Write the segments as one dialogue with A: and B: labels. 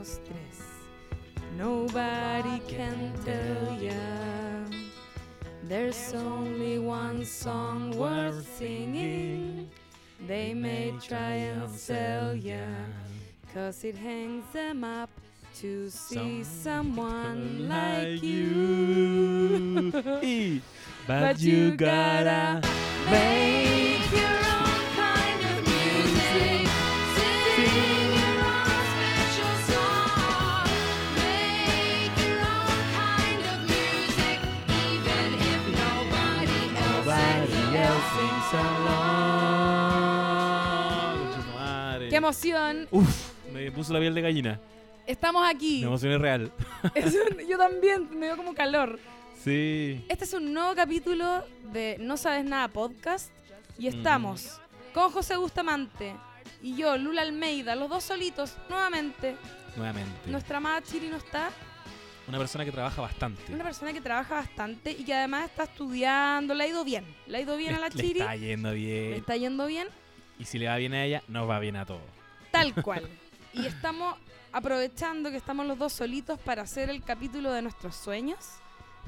A: Dos, tres. Nobody can tell ya. There's only one song worth singing. They may try and sell ya. Cause it hangs them up to see someone like you. But you gotta make ¡Qué emoción!
B: Uf, me puso la piel de gallina.
A: Estamos aquí.
B: Emocioné real.
A: Es un- yo también, me dio como calor.
B: Sí.
A: Este es un nuevo capítulo de No Sabes Nada Podcast y estamos con José Bustamante y yo, Lula Almeida, los dos solitos, nuevamente.
B: Nuevamente.
A: Nuestra amada Chiri no está,
B: Una persona que trabaja bastante.
A: una persona que trabaja bastante y que además está estudiando, le ha ido bien, le ha ido bien
B: Le-
A: a la
B: le
A: Chiri,
B: está yendo
A: le
B: bien.
A: está yendo bien,
B: Y si le va bien a ella, nos va bien a todos.
A: tal cual. y estamos aprovechando que estamos los dos solitos para hacer el capítulo de nuestros sueños,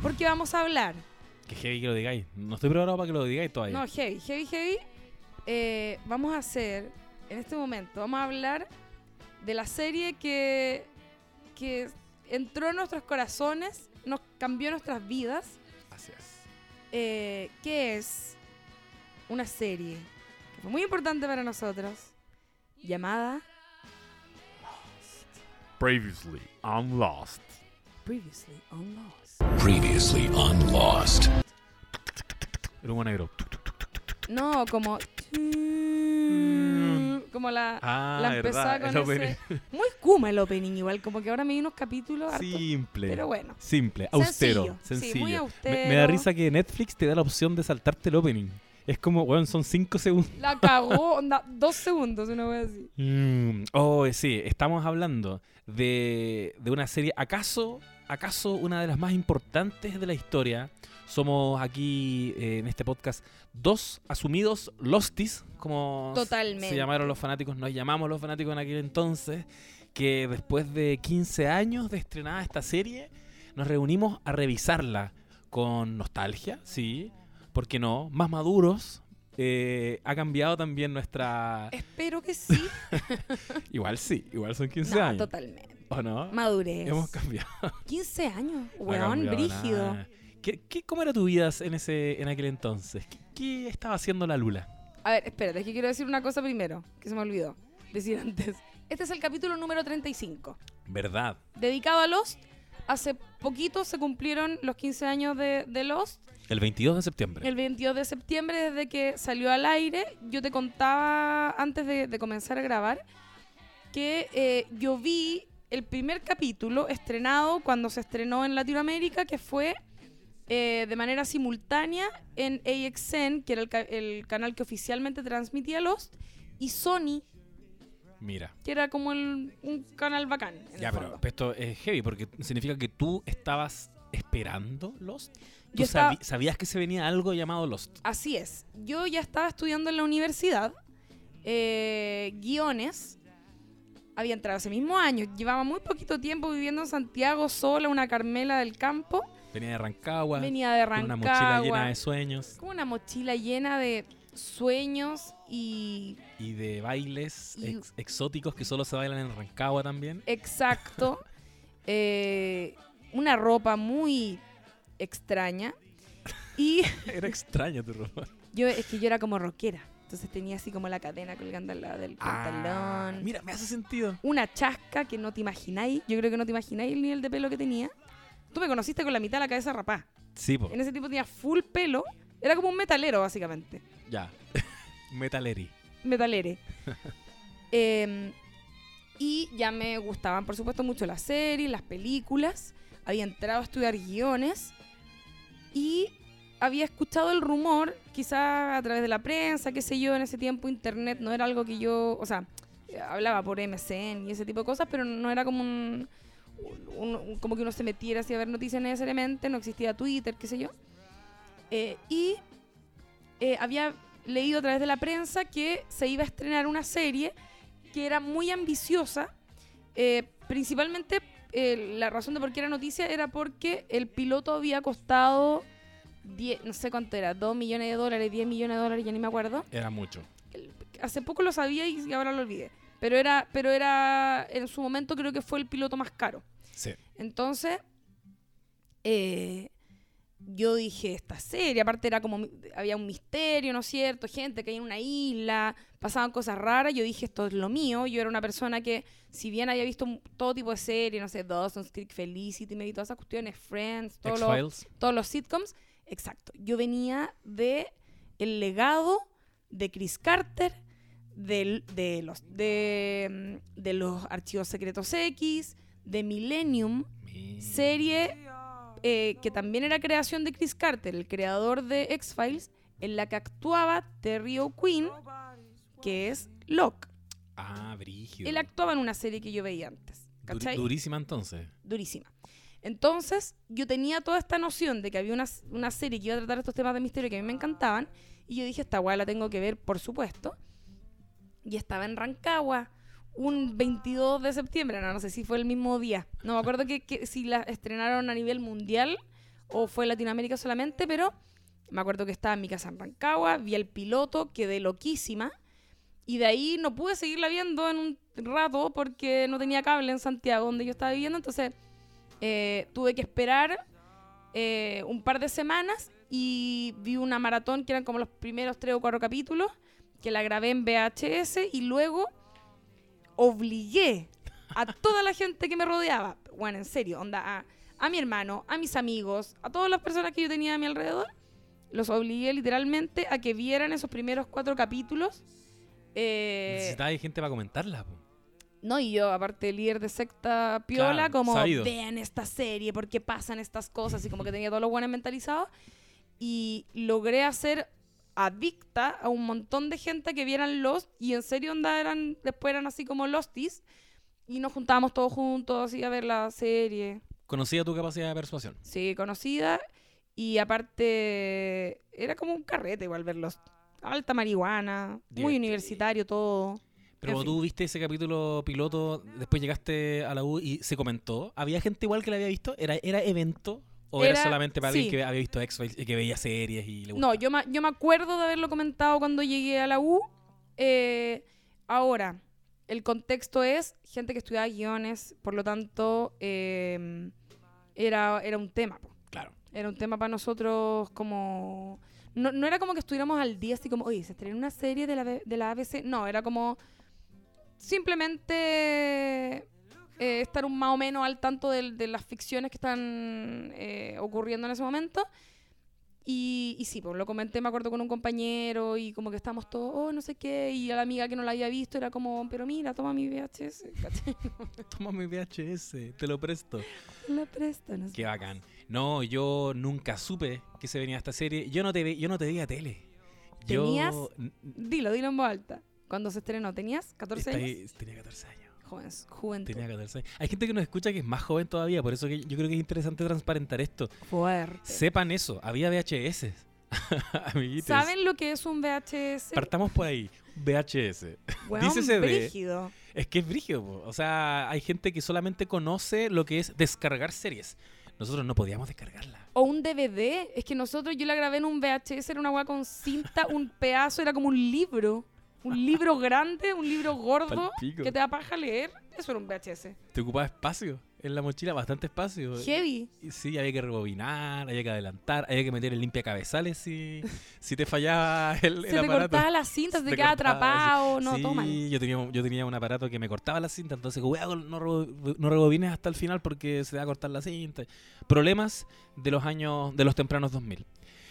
A: porque vamos a hablar
B: Que heavy que lo digáis. No estoy preparado para que lo digáis todavía.
A: No, heavy, heavy, heavy. Eh, vamos a hacer, en este momento, vamos a hablar de la serie que, que entró en nuestros corazones, nos cambió nuestras vidas,
B: Así es.
A: eh, que es una serie que fue muy importante para nosotros, llamada
B: Previously, I'm lost.
A: Previously on Lost.
C: Previously on Lost.
B: El humo negro.
A: No, como... Como la...
B: Ah,
A: la empezaba
B: verdad.
A: con
B: el
A: ese-. Muy Kuma el opening, igual, como que ahora me di unos capítulos hartos,
B: Simple.
A: pero bueno.
B: Simple,
A: Sencillo,
B: austero,
A: sí,
B: sencillo. Me- da risa que Netflix te da la opción de saltarte el opening. Es como, weón, son 5 segundos.
A: La cagó, onda, dos segundos, una vez así.
B: Mm, oh, sí, estamos hablando de, de una serie, ¿acaso, acaso una de las más importantes de la historia? Somos aquí eh, en este podcast dos asumidos Losties, como
A: Totalmente.
B: se llamaron los fanáticos, nos llamamos los fanáticos en aquel entonces, que después de 15 años de estrenada esta serie, nos reunimos a revisarla con nostalgia, sí, ¿por qué no? Más maduros. eh, ha cambiado también nuestra...
A: Espero que sí.
B: Igual sí, igual son 15
A: no,
B: años.
A: totalmente.
B: ¿O no?
A: Madurez.
B: Hemos cambiado.
A: 15 años, weón, brígido.
B: nada. ¿Qué, qué, cómo era tu vida en, ese, en aquel entonces? ¿Qué, qué estaba haciendo la Lula?
A: A ver, espérate, es que quiero decir una cosa primero, que se me olvidó decir antes. Este es el capítulo número 35,
B: ¿Verdad?
A: dedicado a Lost. Hace poquito se cumplieron los 15 años de, de Lost.
B: El 22 de septiembre.
A: El 22 de septiembre, desde que salió al aire, yo te contaba antes de, de comenzar a grabar que eh, yo vi el primer capítulo estrenado cuando se estrenó en Latinoamérica, que fue eh, de manera simultánea en AXN, que era el, ca- el canal que oficialmente transmitía Lost, y Sony,
B: Mira.
A: que era como el- un canal bacán.
B: Ya, pero esto es heavy porque significa que tú estabas esperando Lost. ¿Tú
A: Yo estaba-
B: sabi- sabías que se venía algo llamado Lost?
A: Así es. Yo ya estaba estudiando en la universidad eh, guiones. Había entrado ese mismo año. Llevaba muy poquito tiempo viviendo en Santiago sola, una Carmela del campo.
B: Venía de Rancagua.
A: Venía de
B: con
A: Rancagua.
B: una mochila llena de sueños
A: Como una mochila llena de sueños y
B: y de bailes
A: Y-
B: ex- exóticos que solo se bailan en Rancagua también.
A: exacto. eh, una ropa muy extraña. Y
B: Era extraño tu ropa.
A: yo es que yo era como rockera. Entonces tenía así como la cadena colgando al lado del pantalón.
B: Ah, mira, me hace sentido.
A: una chasca que no te imagináis. Yo creo que no te imagináis el nivel de pelo que tenía. Tú me conociste con la mitad de la cabeza rapá.
B: Sí, po.
A: En ese tipo tenía full pelo. Era como un metalero, básicamente.
B: Ya. Metaleri.
A: Metalere. Em, y ya me gustaban, por supuesto, mucho las series, las películas. Había entrado a estudiar guiones. Y había escuchado el rumor, quizá a través de la prensa, qué sé yo, en ese tiempo internet no era algo que yo, o sea, hablaba por MSN y ese tipo de cosas, pero no era como un, como que uno se metiera así a ver noticias necesariamente, no existía Twitter, qué sé yo. Eh, y eh, había leído a través de la prensa que se iba a estrenar una serie que era muy ambiciosa eh, principalmente eh, la razón de por qué era noticia era porque el piloto había costado 10, no sé cuánto era, 2 millones de dólares, 10 millones de dólares, ya ni me acuerdo.
B: Era mucho.
A: Hace poco lo sabía y ahora lo olvidé. Pero era, pero era, en su momento creo que fue el piloto más caro.
B: Sí.
A: Entonces, eh, yo dije, esta serie, aparte era como, había un misterio, ¿no es cierto? Gente que hay en una isla, pasaban cosas raras, yo dije, esto es lo mío. Yo era una persona que, si bien había visto todo tipo de series, no sé, Dawson's Creek, Felicity, me vi todas esas cuestiones, Friends, todos los, todos los sitcoms, exacto. Yo venía de el legado de Chris Carter, del- de, los, de, mm, de los archivos secretos X, de Millennium,
B: Mi-
A: serie eh, que también era creación de Chris Carter, el creador de X-Files, en la que actuaba Terry O'Quinn, que es Locke.
B: Ah, brígido.
A: Él actuaba en una serie que yo veía antes.
B: Durísima entonces.
A: Durísima. Entonces, yo tenía toda esta noción de que había una, una serie que iba a tratar estos temas de misterio que a mí me encantaban. Y yo dije, esta weá la tengo que ver, por supuesto. Y estaba en Rancagua un 22 de septiembre, no, no sé si fue el mismo día. No me acuerdo que, si la estrenaron a nivel mundial o fue Latinoamérica solamente, pero me acuerdo que estaba en mi casa en Rancagua, vi el piloto, quedé loquísima. Y de ahí no pude seguirla viendo en un rato porque no tenía cable en Santiago, donde yo estaba viviendo. Entonces eh, tuve que esperar eh, un par de semanas y vi una maratón que eran como los primeros tres o cuatro capítulos, que la grabé en VHS y luego obligué a toda la gente que me rodeaba, bueno, en serio, onda, a, a mi hermano, a mis amigos, a todas las personas que yo tenía a mi alrededor, los obligué literalmente a que vieran esos primeros cuatro capítulos. Eh,
B: Necesitaba gente para comentarla. po.
A: no, y yo, aparte, líder de secta piola,
B: Claro,
A: como
B: sabido.
A: vean esta serie, porque pasan estas cosas, y como que tenía todos los buenos mentalizados. Y logré hacer adicta a un montón de gente que vieran Lost, y en serio, onda, eran, después eran así como Losties, y nos juntábamos todos juntos, así a ver la serie.
B: Conocía tu capacidad de persuasión.
A: Sí, conocida, y aparte, era como un carrete igual verlos. Alta marihuana, muy universitario todo.
B: Pero
A: En
B: tú viste ese capítulo piloto, después llegaste a la U y se comentó. ¿Había gente igual que la había visto? ¿Era, era evento? ¿O era,
A: Era-
B: solamente para alguien que había visto X-Files y que veía series y le
A: No,
B: gustaba?
A: yo me, yo me acuerdo de haberlo comentado cuando llegué a la U. Eh, ahora, el contexto es gente que estudiaba guiones, por lo tanto, eh, era, era un tema. po.
B: Claro.
A: Era un tema para nosotros como... No, no era como que estuviéramos al día así como, oye, se estrenó una serie de la, de la ABC. No, era como simplemente eh, estar un más o menos al tanto del- de, las ficciones que están eh, ocurriendo en ese momento. Y, y sí, pues lo comenté, me acuerdo con un compañero y como que estábamos todos, oh, no sé qué, y a la amiga que no la había visto era como, pero mira, toma mi VHS.
B: Toma mi VHS, te lo presto.
A: La presto, no sé.
B: Qué bacán. No, yo nunca supe que se venía esta serie. Yo no te, ve, yo no te veía tele. Yo-
A: ¿Tenías?
B: n-
A: Dilo, dilo en voz alta. Cuando se estrenó, ¿tenías 14
B: está
A: años?
B: Tenía 14 años.
A: Joven, juventud.
B: Tenía 14 años. Hay gente que nos escucha que es más joven todavía, por eso que yo creo que es interesante transparentar esto.
A: Fuerte.
B: Sepan eso, había VHS. Amiguitos.
A: ¿Saben lo que es un VHS?
B: Partamos por ahí. VHS. De-
A: brígido.
B: Es que es brígido, po. o sea, hay gente que solamente conoce lo que es descargar series. Nosotros no podíamos descargarla.
A: O un DVD. Es que nosotros, yo la grabé en un VHS, era una weá con cinta, un pedazo, era como un libro. Un libro grande, un libro gordo,
B: Palpico.
A: que te da paja leer. Eso era un VHS.
B: Te ocupaba espacio en la mochila, bastante espacio.
A: Heavy.
B: Sí, había que rebobinar, había que adelantar, había que meter el limpia cabezales si, si te fallaba el, el
A: Se te
B: aparato.
A: cortaba la cinta, se
B: Se
A: te
B: te
A: quedaba
B: cortaba,
A: atrapado. No,
B: sí,
A: todo mal.
B: yo tenía, un- yo tenía un aparato que me cortaba la cinta, entonces cuidado, no, rebo- no rebobines hasta el final porque se te va a cortar la cinta. Problemas de los años, de los tempranos 2000
A: Qué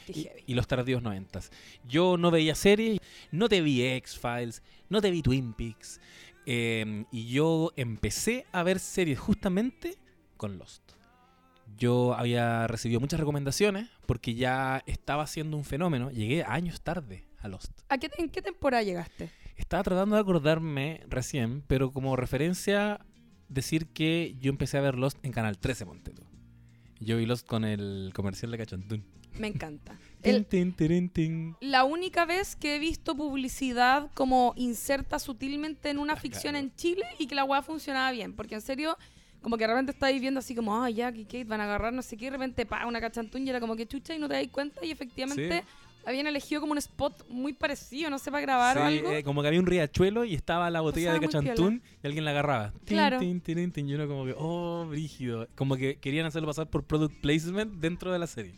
B: y, los tardíos 90. Yo no veía series, no te vi X-Files, no te vi Twin Peaks, eh, y yo empecé a ver series justamente con Lost. Yo había recibido muchas recomendaciones porque ya estaba siendo un fenómeno. Llegué años tarde a Lost.
A: ¿A qué, ¿En qué temporada llegaste?
B: Estaba tratando de acordarme recién, pero como referencia decir que yo empecé a ver Lost en Canal 13, ponte tú. Yo vi Lost con el comercial de Cachantún.
A: Me encanta.
B: Tin,
A: El-
B: tin, tin.
A: la única vez que he visto publicidad como inserta sutilmente en una
B: Ah,
A: ficción
B: claro.
A: en Chile y que la weá funcionaba bien. Porque en serio, como que de repente estáis viendo así como, ah, ya, que Kate van a agarrar no sé qué, y de repente, pa, una cachantún y era como que chucha y no te dais cuenta y efectivamente habían elegido como un spot muy parecido, no sé, para grabar o algo.
B: eh, como que había un riachuelo y estaba la botella de
A: Pasaba
B: cachantún y alguien la agarraba. Tin,
A: Claro.
B: tin, tirin, tin. Y uno como que, oh, brígido. Como que querían hacerlo pasar por product placement dentro de la serie.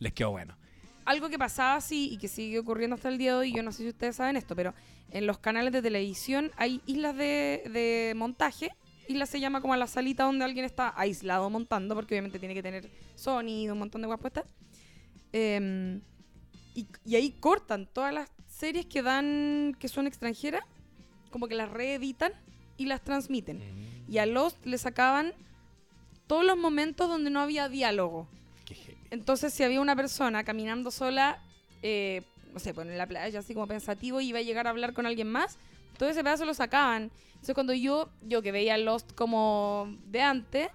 B: Les quedó bueno.
A: algo que pasaba así y que sigue ocurriendo hasta el día de hoy, yo no sé si ustedes saben esto, pero en los canales de televisión hay islas de, de montaje. Isla se llama como la salita donde alguien está aislado montando, porque obviamente tiene que tener sonido, un montón de guas puestas. Em, y, y ahí cortan todas las series que dan, que son extranjeras, como que las reeditan y las transmiten. Y a Lost le sacaban todos los momentos donde no había diálogo.
B: Qué.
A: Entonces, si había una persona caminando sola, eh, no sé, pues en la playa, así como pensativo, y iba a llegar a hablar con alguien más, todo ese pedazo lo sacaban. Entonces, cuando yo, yo que veía Lost como de antes,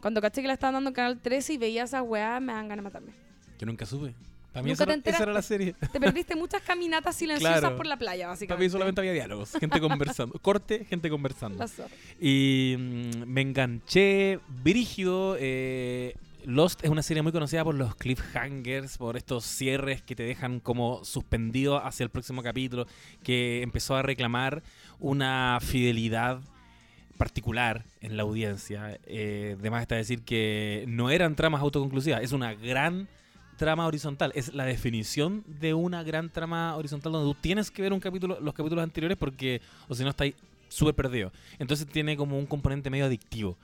A: cuando caché que la estaban dando en Canal 13 y veía esa weá, me dan ganas de matarme.
B: Yo nunca supe. Para mí esa,
A: te
B: esa era la serie.
A: Te perdiste muchas caminatas silenciosas
B: Claro.
A: por la playa,
B: Para
A: básicamente.
B: mí solamente había diálogos. Gente conversando. Corte, gente conversando.
A: Zorra.
B: Y mm, me enganché brígido. eh, Lost es una serie muy conocida por los cliffhangers, por estos cierres que te dejan como suspendido hacia el próximo capítulo, que empezó a reclamar una fidelidad particular en la audiencia. Eh, además está decir que no eran tramas autoconclusivas, es una gran trama horizontal, es la definición de una gran trama horizontal donde tú tienes que ver un capítulo, los capítulos anteriores porque o si no estáis súper perdido. Entonces tiene como un componente medio adictivo.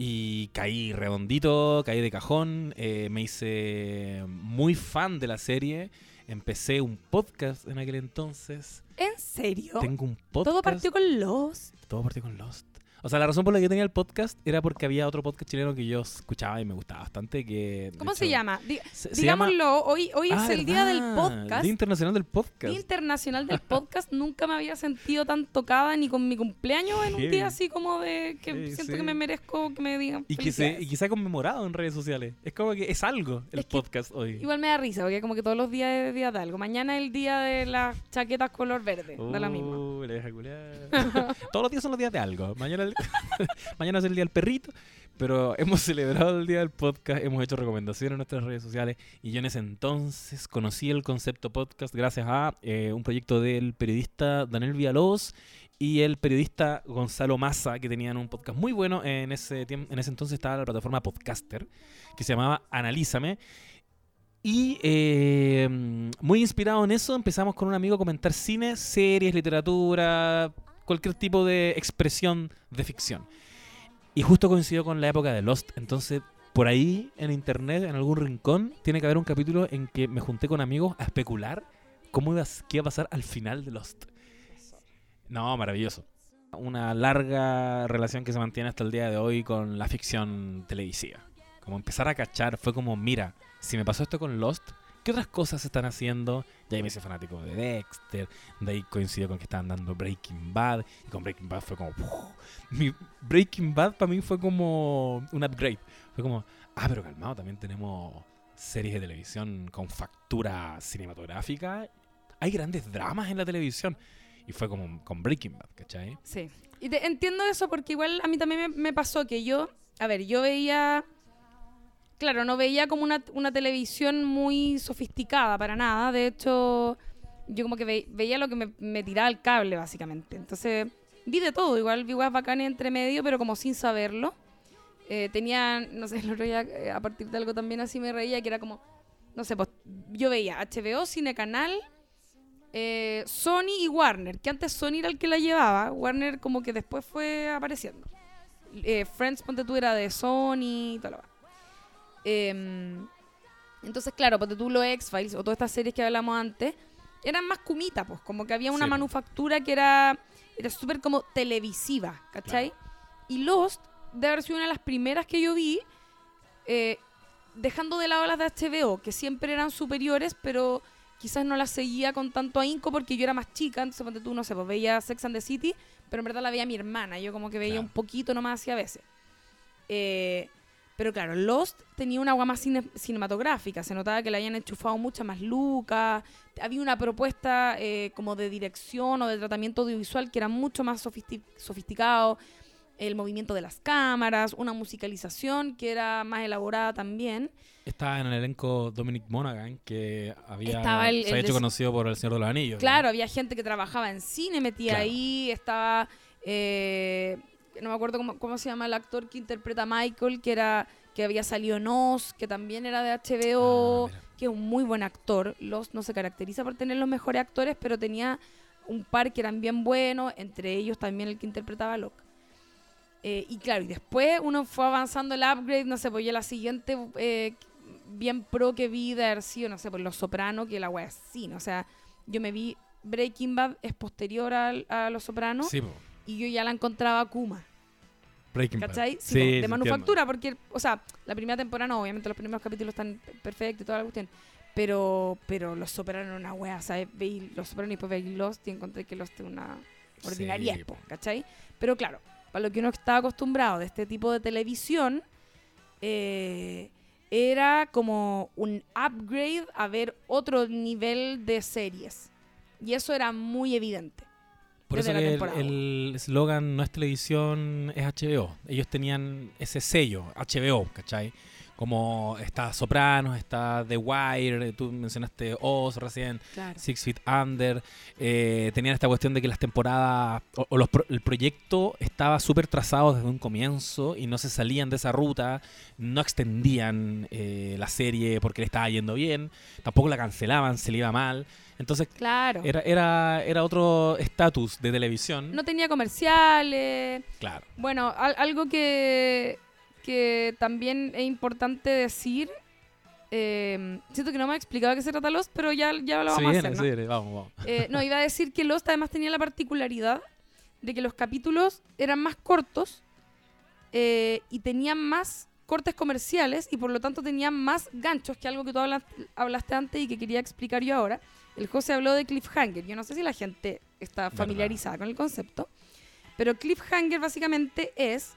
B: Y caí redondito, caí de cajón, eh, me hice muy fan de la serie, empecé un podcast en aquel entonces,
A: ¿En serio?
B: tengo un podcast.
A: Todo partió con Lost.
B: Todo partió con Lost. O sea, la razón por la que tenía el podcast era porque había otro podcast chileno que yo escuchaba y me gustaba bastante. Que,
A: ¿Cómo se
B: hecho,
A: llama? Di-
B: Se, se llama-
A: digámoslo, hoy, hoy
B: Ah,
A: es el día del podcast.
B: Día Internacional del Podcast.
A: Día Internacional del Podcast. Nunca me había sentido tan tocada ni con mi cumpleaños en un día así como de que
B: Heavy,
A: siento
B: sí.
A: que me merezco que me digan.
B: y que, se, y que se ha conmemorado en redes sociales. Es como que es algo el
A: Es
B: podcast hoy.
A: Igual me da risa, porque como que todos los días es día de algo. Mañana es el día de las chaquetas color verde. da lo mismo.
B: Uh, la. Todos los días son los días de algo. Mañana, mañana es el día del perrito. Pero hemos celebrado el día del podcast, hemos hecho recomendaciones en nuestras redes sociales y yo en ese entonces conocí el concepto podcast gracias a eh, un proyecto del periodista Daniel Villalobos y el periodista Gonzalo Massa que tenían un podcast muy bueno en ese en ese entonces estaba la plataforma Podcaster que se llamaba Analízame y eh, muy inspirado en eso, empezamos con un amigo a comentar cine, series, literatura, cualquier tipo de expresión de ficción. Y justo coincidió con la época de Lost. Entonces, por ahí en internet, en algún rincón, tiene que haber un capítulo en que me junté con amigos a especular cómo iba, qué iba a pasar al final de Lost. No, maravilloso. Una larga relación que se mantiene hasta el día de hoy con la ficción televisiva. Como empezar a cachar, fue como, mira, si me pasó esto con Lost, ¿qué otras cosas se están haciendo? Ya ahí me hice fanático de Dexter, de ahí coincidió con que estaban dando Breaking Bad, y con Breaking Bad fue como... Breaking Bad para mí fue como un upgrade. Fue como, ah, pero calmado, también tenemos series de televisión con factura cinematográfica. Hay grandes dramas en la televisión. Y fue como con Breaking Bad, ¿cachai?
A: Sí. Y te- entiendo eso porque igual a mí también me pasó que yo, a ver, yo veía, claro, no veía como una, una televisión muy sofisticada para nada. De hecho, yo como que ve- veía lo que me, me tiraba el cable, básicamente. Entonces, vi de todo, igual vi guas bacanes entre medio, pero como sin saberlo. Eh, tenía, no sé, el otro eh, a partir de algo también así me reía, que era como, no sé, pues yo veía HBO, Cine Canal, eh, Sony y Warner, que antes Sony era el que la llevaba, Warner como que después fue apareciendo. Eh, Friends, ponte tú, era de Sony y todo lo Em, entonces, claro, ponte tú los X-Files o todas estas series que hablamos antes, eran más cumita, pues, como que había una
B: Sí,
A: manufactura que era, era súper como televisiva, ¿cachai? Y Lost, de haber sido una de las primeras que yo vi, eh, dejando de lado las de HBO, que siempre eran superiores, pero quizás no las seguía con tanto ahínco porque yo era más chica, entonces ponte tú, no sé, pues veía Sex and the City, pero en verdad la veía mi hermana, yo como que veía
B: Claro.
A: un poquito nomás así a veces. Eh, Pero claro, Lost tenía una agua más cine- cinematográfica. Se notaba que le habían enchufado muchas más lucas. Había una propuesta eh, como de dirección o de tratamiento audiovisual que era mucho más sofisti- sofisticado. El movimiento de las cámaras, una musicalización que era más elaborada también.
B: Estaba en el elenco Dominic Monaghan, que había,
A: el-
B: se
A: el
B: ha hecho conocido por El Señor de los Anillos.
A: Claro, había gente que trabajaba en cine, metía
B: Claro.
A: ahí, estaba, eh, no me acuerdo cómo, cómo se llama el actor que interpreta a Michael, que era que había salido en Oz, que también era de HBO,
B: Ah,
A: que es un muy buen actor. Lost no se caracteriza por tener los mejores actores, pero tenía un par que eran bien buenos, entre ellos también el que interpretaba a Locke. Eh, y claro, y después uno fue avanzando el upgrade, no sé, pues ya la siguiente eh, bien pro que vi de haber sido, no sé, pues Los Soprano, que la wea es cine. O sea, yo me vi Breaking Bad es posterior al- a, Los Soprano
B: Sí, po.
A: y yo ya la encontraba Kuma,
B: Breaking Bad.
A: ¿cachai? Sí,
B: Sí, sí,
A: de
B: entiendo.
A: manufactura, porque, o sea, la primera temporada no, obviamente los primeros capítulos están pe- perfectos y toda la cuestión. Pero, pero Los era una wea, ¿sabes? Veí Los Soprano y después veí Lost y encontré que Lost era una ordinaria,
B: Sí, po.
A: ¿cachai? Pero claro, para lo que uno estaba acostumbrado de este tipo de televisión, eh, era como un upgrade a ver otro nivel de series. Y eso era muy evidente.
B: Por eso que el- eslogan no es televisión, es HBO. Ellos tenían ese sello, HBO, ¿cachai? Como está Sopranos, está The Wire, tú mencionaste Oz recién,
A: Claro.
B: Six Feet Under. eh, tenían esta cuestión de que las temporadas, o, o los pro- el proyecto estaba súper trazado desde un comienzo y no se salían de esa ruta, no extendían eh, la serie porque le estaba yendo bien, tampoco la cancelaban, se le iba mal. Entonces
A: Claro.
B: era, era, era otro estatus de televisión.
A: No tenía comerciales.
B: Claro.
A: Bueno, al- algo que, que también es importante decir. eh, siento que no me ha explicado de qué se trata Lost, pero ya, ya lo vamos a
B: viene,
A: hacer. ¿no?
B: viene, vamos, vamos.
A: Eh, no, iba a decir que Lost además tenía la particularidad de que los capítulos eran más cortos eh, y tenían más cortes comerciales y por lo tanto tenían más ganchos, que algo que tú hablas- hablaste antes y que quería explicar yo ahora. El José habló de cliffhanger. Yo no sé si la gente está
B: Verdad.
A: familiarizada con el concepto, pero cliffhanger básicamente es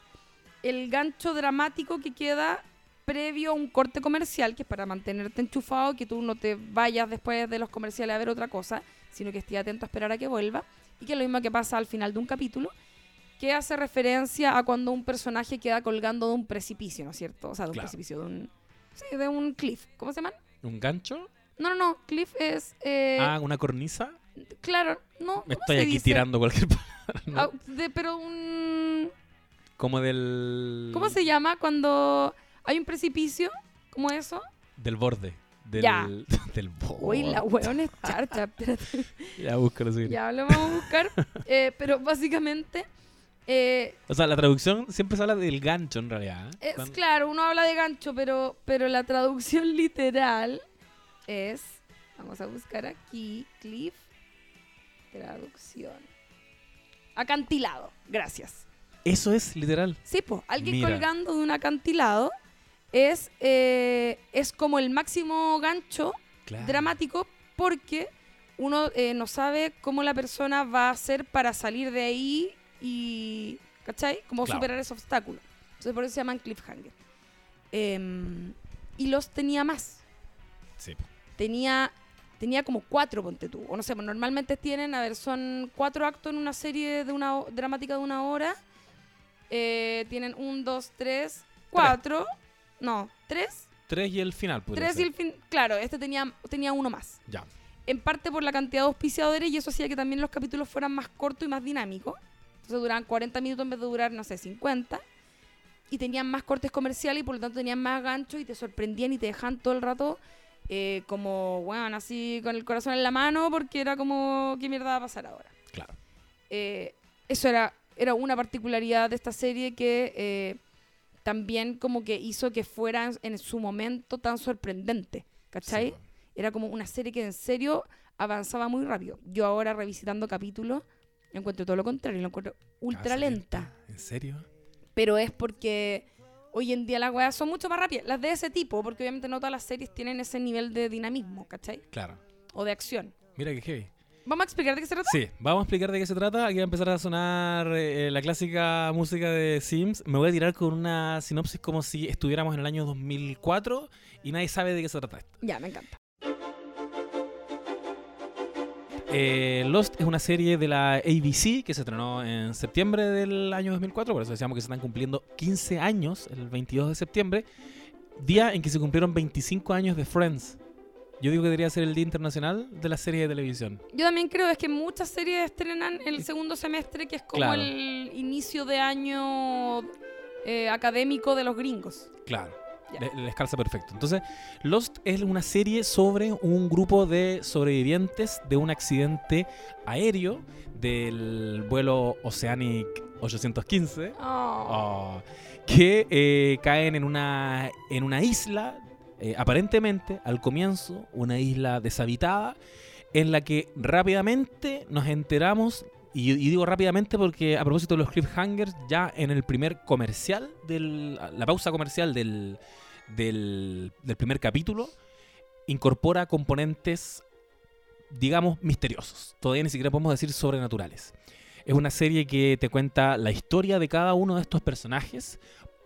A: el gancho dramático que queda previo a un corte comercial, que es para mantenerte enchufado, que tú no te vayas después de los comerciales a ver otra cosa, sino que estés atento a esperar a que vuelva. Y que es lo mismo que pasa al final de un capítulo, que hace referencia a cuando un personaje queda colgando de un precipicio, ¿no es cierto? O sea, de un
B: Claro.
A: precipicio, de un... Sí, de un cliff. ¿Cómo se llaman?
B: ¿Un gancho?
A: No, no, no. Cliff es... eh,
B: ah, una cornisa.
A: claro, no.
B: Me
A: ¿cómo
B: estoy aquí
A: dice?
B: tirando cualquier palabra, ¿no?
A: Ah, de- pero un...
B: Como del.
A: ¿Cómo se llama cuando hay un precipicio? como eso?
B: Del borde. Del,
A: Ya.
B: del borde.
A: Uy, la hueón es charcha. espérate.
B: Ya, búscalo, sí.
A: ya lo vamos a buscar. Eh, pero básicamente, eh,
B: O sea, la traducción siempre se habla del gancho en realidad.
A: es
B: Cuando-
A: claro, uno habla de gancho, pero, pero la traducción literal es. Vamos a buscar aquí. Cliff. Traducción. Acantilado. Gracias.
B: Eso es literal.
A: Sí, pues, alguien
B: Mira.
A: colgando de un acantilado es, eh, es como el máximo gancho
B: Claro.
A: dramático porque uno eh, no sabe cómo la persona va a hacer para salir de ahí y, ¿cachai? Cómo
B: Claro.
A: superar ese obstáculo. Entonces por eso se llaman cliffhanger. Em, y los tenía más.
B: Sí.
A: Tenía, tenía como cuatro, ponte tú. O no sé, normalmente tienen, a ver, son cuatro actos en una serie de una dramática de una hora. Eh, tienen un, dos, tres, cuatro. No, tres.
B: Tres y el final,
A: Tres y el fin. Claro, este tenía, tenía uno más
B: Ya.
A: en parte por la cantidad de auspiciadores y eso hacía que también los capítulos fueran más cortos y más dinámicos. Entonces duraban 40 minutos en vez de durar, no sé, 50. Y tenían más cortes comerciales y por lo tanto tenían más ganchos y te sorprendían y te dejaban todo el rato eh, como, bueno, así con el corazón en la mano porque era como, ¿qué mierda va a pasar ahora?
B: Claro.
A: Eh, eso era, era una particularidad de esta serie que eh, también como que hizo que fuera en, su momento tan sorprendente, ¿cachai?
B: Sí,
A: Era como una serie que en serio avanzaba muy rápido. Yo ahora revisitando capítulos encuentro todo lo contrario, lo encuentro ultra
B: Cabeza
A: lenta.
B: ¿En serio?
A: Pero es porque hoy en día las weas son mucho más rápidas. Las de ese tipo, porque obviamente no todas las series tienen ese nivel de dinamismo, ¿cachai?
B: Claro.
A: O de acción.
B: Mira que heavy.
A: ¿Vamos a explicar de qué se trata?
B: Sí, vamos a explicar de qué se trata. Aquí va a empezar a sonar eh, la clásica música de Sims. Me voy a tirar con una sinopsis como si estuviéramos en el año 2004 y nadie sabe de qué se trata esto.
A: Ya, me encanta.
B: Eh, Lost es una serie de la ABC que se estrenó en septiembre del año 2004, por eso decíamos que se están cumpliendo 15 años el 22 de septiembre, día en que se cumplieron 25 años de Friends. Yo digo que debería ser el Día Internacional de la serie de televisión.
A: Yo también creo es que muchas series estrenan el segundo semestre, que es como
B: Claro.
A: el inicio de año eh, académico de los gringos.
B: Claro. Le- Les calza perfecto. Entonces, Lost es una serie sobre un grupo de sobrevivientes de un accidente aéreo del vuelo Oceanic 815
A: Oh.
B: ah, que eh, caen en una, en una isla, eh, aparentemente al comienzo, una isla deshabitada, en la que rápidamente nos enteramos, y, y digo rápidamente porque a propósito de los cliffhangers, ya en el primer comercial, del, la pausa comercial del, del, primer capítulo, incorpora componentes, digamos, misteriosos. Todavía ni siquiera podemos decir sobrenaturales. Es una serie que te cuenta la historia de cada uno de estos personajes,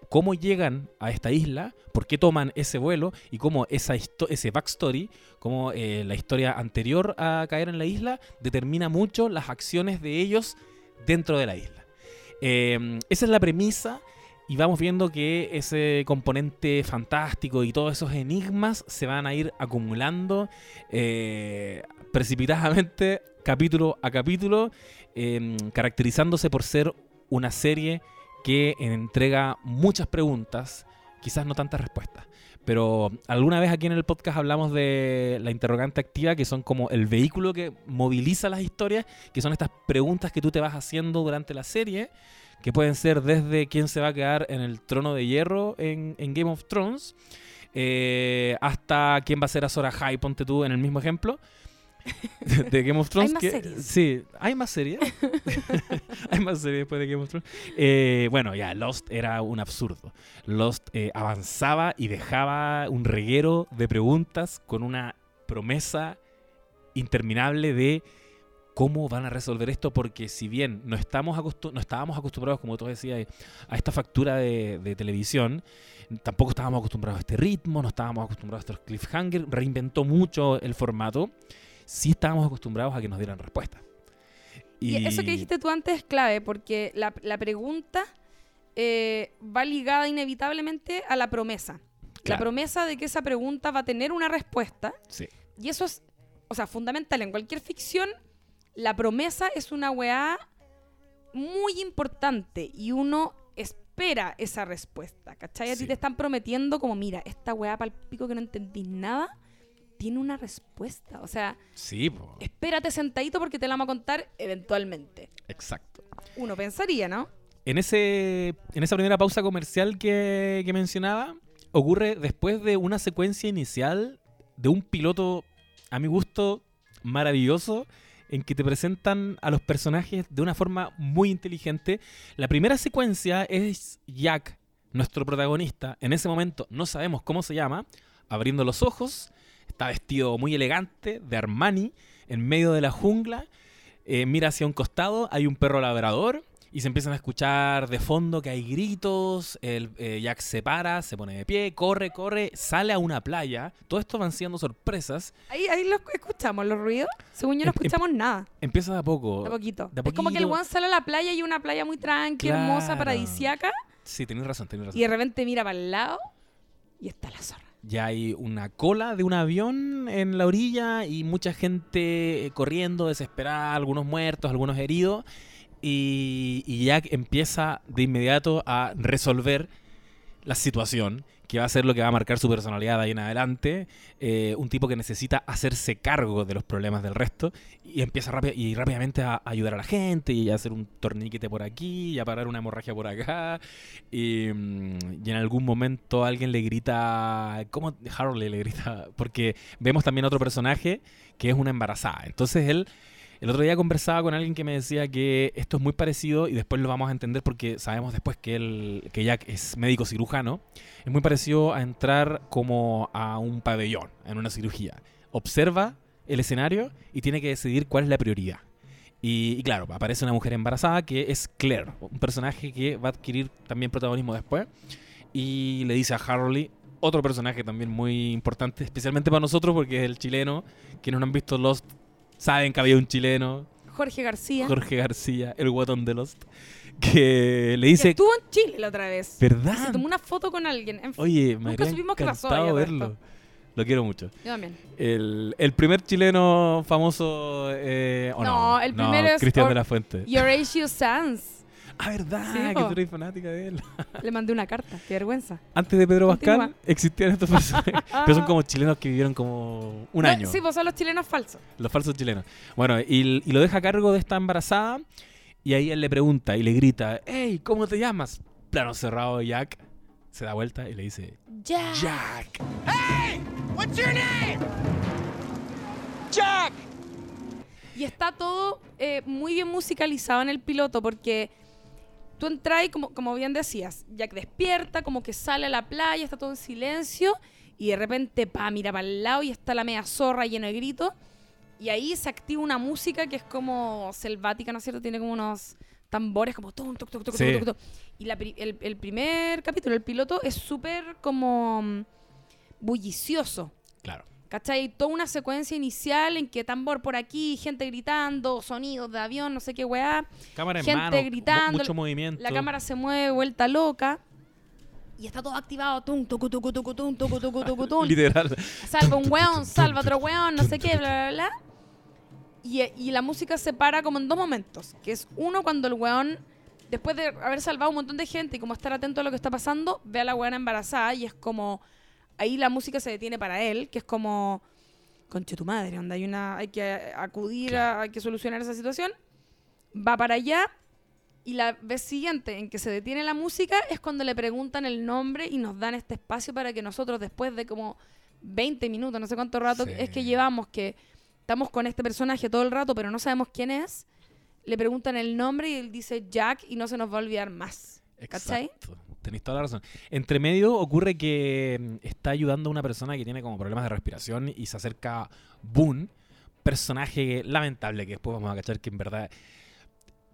B: cómo llegan a esta isla, por qué toman ese vuelo y cómo esa ese backstory, cómo eh, la historia anterior a caer en la isla determina mucho las acciones de ellos dentro de la isla. Eh, esa es la premisa y vamos viendo que ese componente fantástico y todos esos enigmas se van a ir acumulando eh, precipitadamente capítulo a capítulo, eh, caracterizándose por ser una serie que entrega muchas preguntas, quizás no tantas respuestas. Pero alguna vez aquí en el podcast hablamos de la interrogante activa, que son como el vehículo que moviliza las historias, que son estas preguntas que tú te vas haciendo durante la serie, que pueden ser desde quién se va a quedar en el trono de hierro en, en Game of Thrones, eh, hasta quién va a ser Azor Ahai, ponte tú en el mismo ejemplo. De, Game of Thrones.
A: más
B: que-
A: series.
B: Sí, hay más series. hay más series después de Game of Thrones. Eh, bueno, ya, Lost era un absurdo. Lost eh, avanzaba y dejaba un reguero de preguntas con una promesa interminable de cómo van a resolver esto, porque si bien no, estamos no estábamos acostumbrados, como tú decías, a esta factura de, de televisión, tampoco estábamos acostumbrados a este ritmo, no estábamos acostumbrados a estos cliffhangers, reinventó mucho el formato, sí estábamos acostumbrados a que nos dieran respuestas.
A: Y, eso que dijiste tú antes es clave, porque la, la pregunta eh, va ligada inevitablemente a la promesa. La promesa de que esa pregunta va a tener una respuesta.
B: Sí.
A: Y eso es, o sea, fundamental. En cualquier ficción, la promesa es una weá muy importante y uno espera esa respuesta, ¿cachai? A ti te están prometiendo como, mira, esta weá para el pico que no entendís nada, tiene una respuesta. O sea,
B: Sí, po,
A: espérate sentadito porque te la vamos a contar eventualmente.
B: exacto.
A: Uno pensaría, ¿no?
B: En, ese, en esa primera pausa comercial que, que mencionaba, ocurre después de una secuencia inicial de un piloto, a mi gusto, maravilloso, en que te presentan a los personajes de una forma muy inteligente. La primera secuencia es Jack, nuestro protagonista. En ese momento no sabemos cómo se llama, abriendo los ojos, está vestido muy elegante, de Armani, en medio de la jungla. eh, mira hacia un costado, hay un perro labrador y se empiezan a escuchar de fondo que hay gritos, el eh, Jack se para, se pone de pie, corre, corre, sale a una playa. Todo esto van siendo sorpresas.
A: Ahí, ahí lo escuchamos, los ruidos. Según yo no
B: Em- em-
A: escuchamos nada.
B: Empieza de a poco.
A: De poquito.
B: de a
A: Es como que el weón sale a la playa y una playa muy tranqui, hermosa,
B: Claro.
A: paradisiaca.
B: Sí, tenés razón, tenés razón.
A: Y de repente mira para el lado y está la zorra.
B: Ya hay una cola de un avión en la orilla y mucha gente eh, corriendo, desesperada, algunos muertos, algunos heridos. Y, y Jack empieza de inmediato a resolver la situación, que va a ser lo que va a marcar su personalidad de ahí en adelante. Eh, un tipo que necesita hacerse cargo de los problemas del resto y empieza rápi- y rápidamente a ayudar a la gente y a hacer un torniquete por aquí y a parar una hemorragia por acá. Y, mm, y en algún momento alguien le grita, ¿cómo Harley le grita? Porque vemos también otro personaje que es una embarazada. Entonces él, el otro día conversaba con alguien que me decía que esto es muy parecido y después lo vamos a entender porque sabemos después que, él, que Jack es médico cirujano. Es muy parecido a entrar como a un pabellón en una cirugía. Observa el escenario y tiene que decidir cuál es la prioridad. Y, claro, aparece una mujer embarazada que es Claire, un personaje que va a adquirir también protagonismo después. Y le dice a Harley, otro personaje también muy importante, especialmente para nosotros porque es el chileno. Quienes no han visto Lost saben que había un chileno,
A: Jorge García.
B: Jorge García, el guatón de Lost, que le
A: que
B: dice,
A: estuvo en Chile la otra vez.
B: ¿verdad?
A: Se tomó una foto con alguien. En fin,
B: Oye, me
A: Nunca supimos qué pasó
B: verlo. Lo quiero mucho.
A: yo también.
B: El, el primer chileno famoso. Eh, ¿o no,
A: No, el primero es
B: Cristian
A: Or-
B: de la Fuente.
A: Horatio Sanz.
B: Ah, ¿verdad?
A: Sí,
B: que
A: po.
B: tú eres fanática de él.
A: Le mandé una carta. Qué vergüenza.
B: Antes de Pedro Pascal
A: Continúa.
B: existían estos personajes. pero son como chilenos que vivieron como un
A: No,
B: año.
A: Sí, pues son los chilenos falsos.
B: Los falsos chilenos. Bueno, y, y lo deja a cargo de esta embarazada. Y ahí él le pregunta y le grita: Hey, ¿cómo te llamas? Plano cerrado, Jack. Se da vuelta y le dice:
A: Ya.
B: Jack.
D: What's your name? Jack!
A: Y está todo eh, muy bien musicalizado en el piloto porque tú entras y como, como bien decías, Jack despierta, como que sale a la playa, está todo en silencio y de repente, pa, mira para el lado y está la media zorra lleno de gritos. Y ahí se activa una música que es como selvática, ¿no es cierto? Tiene como unos tambores como... tum, tuc, tuc, tuc,
B: Sí.
A: tuc. Y la el, el primer capítulo, el piloto, es súper como mm, bullicioso.
B: Claro.
A: ¿Cachai? Toda una secuencia inicial en que tambor por aquí, gente gritando, sonidos de avión, no sé qué weá.
B: Cámara en
A: Gente
B: mano. mu-
A: gritando,
B: Mucho movimiento.
A: La cámara se mueve, vuelta loca. Y está todo activado. Tum, tucu, tucu, tucu, tum, tucu, tucu, tucu, tum.
B: Literal.
A: Salva un weón, salva otro weón, no sé qué, bla, bla, bla. Y, y la música se para como en dos momentos. Que es uno cuando el weón, después de haber salvado un montón de gente y como estar atento a lo que está pasando, ve a la weona embarazada y es como... Ahí la música se detiene para él, que es como... Conche tu madre, onda, hay una... Hay que acudir, a, hay que solucionar esa situación. Va para allá y la vez siguiente en que se detiene la música es cuando le preguntan el nombre y nos dan este espacio para que nosotros después de como 20 minutos, no sé cuánto rato
B: Sí.
A: es que llevamos, que estamos con este personaje todo el rato pero no sabemos quién es, le preguntan el nombre y él dice Jack y no se nos va a olvidar más. ¿Cachai?
B: Tenéis toda la razón. Entre medio ocurre que mm, está ayudando a una persona que tiene como problemas de respiración y se acerca Boone, personaje lamentable que después vamos a cachar que en verdad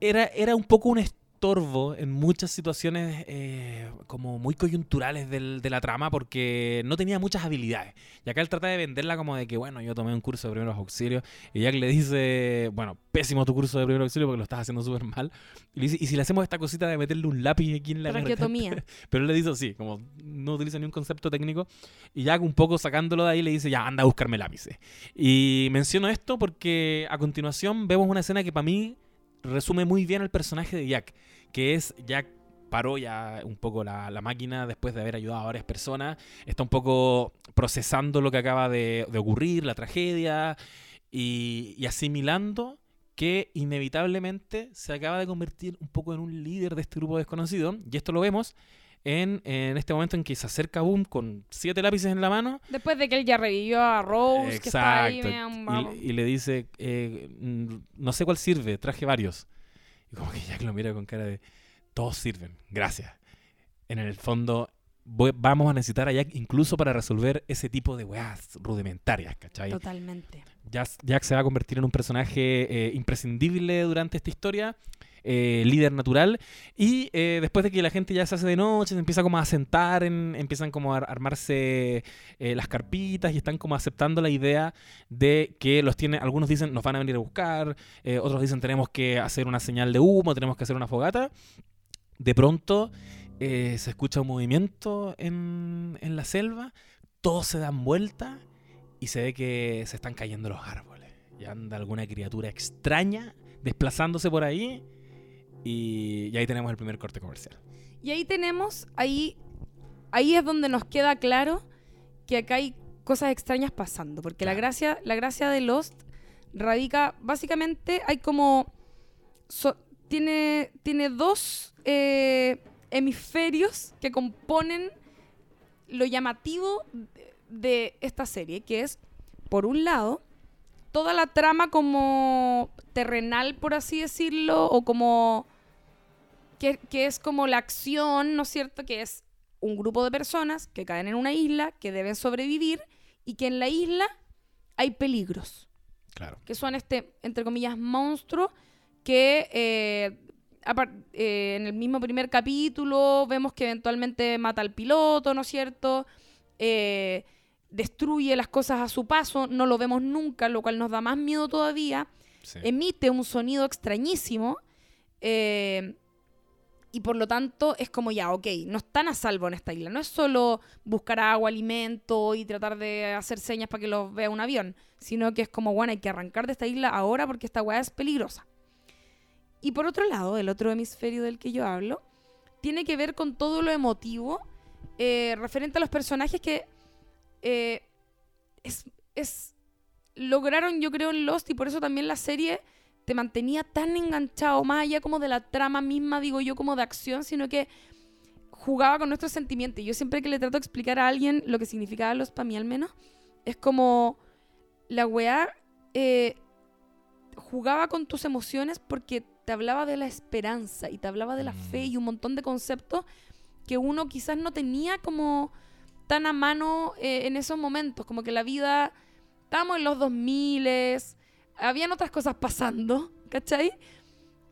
B: era, era un poco un estorbo en muchas situaciones eh, como muy coyunturales del- de la trama porque no tenía muchas habilidades. Y acá él trata de venderla como de que, bueno, yo tomé un curso de primeros auxilios y Jack le dice, bueno, pésimo tu curso de primeros auxilios porque lo estás haciendo súper mal. Y le dice, ¿y si le hacemos esta cosita de meterle un lápiz aquí en la garganta?"
A: Traqueotomía.
B: Pero él le dice así, como no utiliza ni un concepto técnico. Y Jack un poco sacándolo de ahí le dice, ya, anda a buscarme lápices. Y menciono esto porque a continuación vemos una escena que para mí resume muy bien al personaje de Jack, que es Jack paró ya un poco la, la máquina después de haber ayudado a varias personas, está un poco procesando lo que acaba de, de ocurrir, la tragedia, y, y asimilando que inevitablemente se acaba de convertir un poco en un líder de este grupo desconocido, y esto lo vemos en, en este momento en que se acerca Boom con siete lápices en la mano
A: Después de que él ya revivió a Rose, que está ahí,
B: Exacto.
A: medio-.
B: Y, y le dice, eh, mm, no sé cuál sirve, traje varios. Y como que Jack lo mira con cara de, todos sirven, gracias. En el fondo, voy- vamos a necesitar a Jack incluso para resolver ese tipo de weas rudimentarias, ¿cachai?
A: Totalmente.
B: Jack, Jack se va a convertir en un personaje eh, imprescindible durante esta historia, eh, líder natural, y eh, después de que la gente ya se hace de noche, se empieza como a sentar, en, empiezan como a ar- armarse eh, las carpitas y están como aceptando la idea de que los tiene, algunos dicen nos van a venir a buscar, otros dicen tenemos que hacer una señal de humo, tenemos que hacer una fogata. De pronto se escucha un movimiento en, en la selva, todos se dan vuelta y se ve que se están cayendo los árboles. Y anda alguna criatura extraña desplazándose por ahí. Y, y ahí tenemos el primer corte comercial.
A: Y ahí tenemos, ahí, ahí es donde nos queda claro que acá hay cosas extrañas pasando. Porque la gracia, la gracia de Lost radica, básicamente, hay como. so- tiene, tiene dos eh, hemisferios que componen lo llamativo de, de esta serie, que es, por un lado, toda la trama como terrenal, por así decirlo, o como que, que es como la acción, ¿no es cierto? Que es un grupo de personas que caen en una isla, que deben sobrevivir y que en la isla hay peligros.
B: Claro.
A: que son este, entre comillas, monstruo que eh, eh, en el mismo primer capítulo vemos que eventualmente mata al piloto, ¿no es cierto? Eh, destruye las cosas a su paso, no lo vemos nunca, lo cual nos da más miedo todavía.
B: Sí.
A: Emite un sonido extrañísimo. eh, y por lo tanto es como ya, ok, no están a salvo en esta isla. No es solo buscar agua, alimento y tratar de hacer señas para que los vea un avión, sino que es como, bueno, hay que arrancar de esta isla ahora porque esta weá es peligrosa. Y por otro lado, el otro hemisferio del que yo hablo, tiene que ver con todo lo emotivo eh, referente a los personajes que eh, es, es- lograron, yo creo, en Lost y por eso también la serie te mantenía tan enganchado, más allá como de la trama misma, digo yo, como de acción, sino que jugaba con nuestros sentimientos. Yo siempre que le trato de explicar a alguien lo que significaba Lost para mí al menos, es como la weá eh, jugaba con tus emociones porque te hablaba de la esperanza y te hablaba de la fe y un montón de conceptos que uno quizás no tenía como tan a mano eh, en esos momentos, como que la vida, estábamos en los 2000, habían otras cosas pasando, ¿cachai?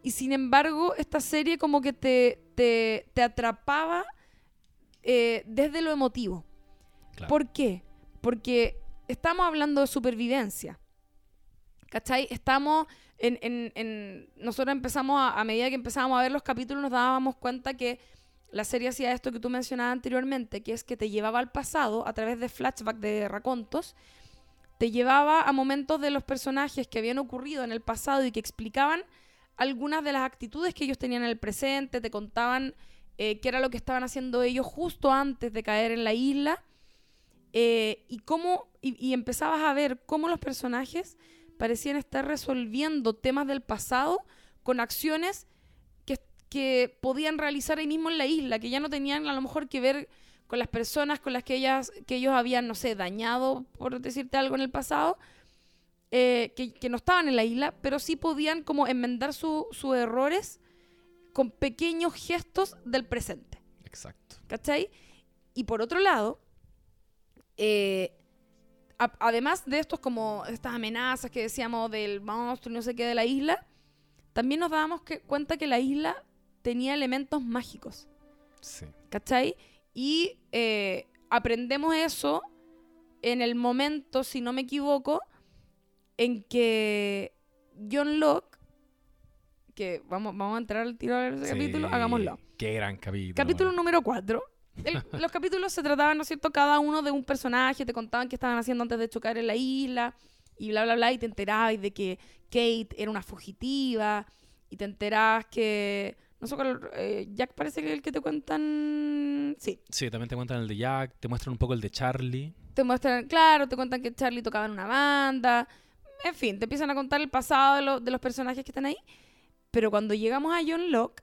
A: Y sin embargo, esta serie como que te, te, te atrapaba eh, desde lo emotivo.
B: Claro.
A: ¿Por qué? Porque estamos hablando de supervivencia. ¿Cachai? Estamos en, en- en- Nosotros empezamos, a, a medida que empezábamos a ver los capítulos, nos dábamos cuenta que la serie hacía esto que tú mencionabas anteriormente, que es que te llevaba al pasado a través de flashback de racontos, te llevaba a momentos de los personajes que habían ocurrido en el pasado y que explicaban algunas de las actitudes que ellos tenían en el presente, te contaban eh, qué era lo que estaban haciendo ellos justo antes de caer en la isla eh, y cómo y, empezabas a ver cómo los personajes parecían estar resolviendo temas del pasado con acciones que, que podían realizar ahí mismo en la isla, que ya no tenían a lo mejor que ver con las personas con las que, ellas, que ellos habían, no sé, dañado, por decirte algo en el pasado, eh, que, que no estaban en la isla, pero sí podían como enmendar su- sus errores con pequeños gestos del presente.
B: Exacto.
A: ¿Cachai? Y por otro lado, eh, a- además de estos como estas amenazas que decíamos del monstruo y no sé qué de la isla, también nos dábamos que- cuenta que la isla tenía elementos mágicos.
B: Sí.
A: ¿Cachai? Y eh, aprendemos eso en el momento, si no me equivoco, en que John Locke, que vamos, vamos a entrar al tiro de ese
B: Sí.
A: capítulo, hagámoslo.
B: Qué gran capítulo.
A: Capítulo número 4. los capítulos se trataban, ¿no es cierto?, cada uno de un personaje, te contaban qué estaban haciendo antes de chocar en la isla, y bla, bla, bla, y te enterabas de que Kate era una fugitiva, y te enterabas que... No sé cuál... eh, Jack parece que es el que te cuentan... Sí,
B: Sí, también te cuentan el de Jack, te muestran un poco el de Charlie.
A: te muestran, claro, te cuentan que Charlie tocaba en una banda. En fin, te empiezan a contar el pasado de, lo- de los personajes que están ahí. Pero cuando llegamos a John Locke,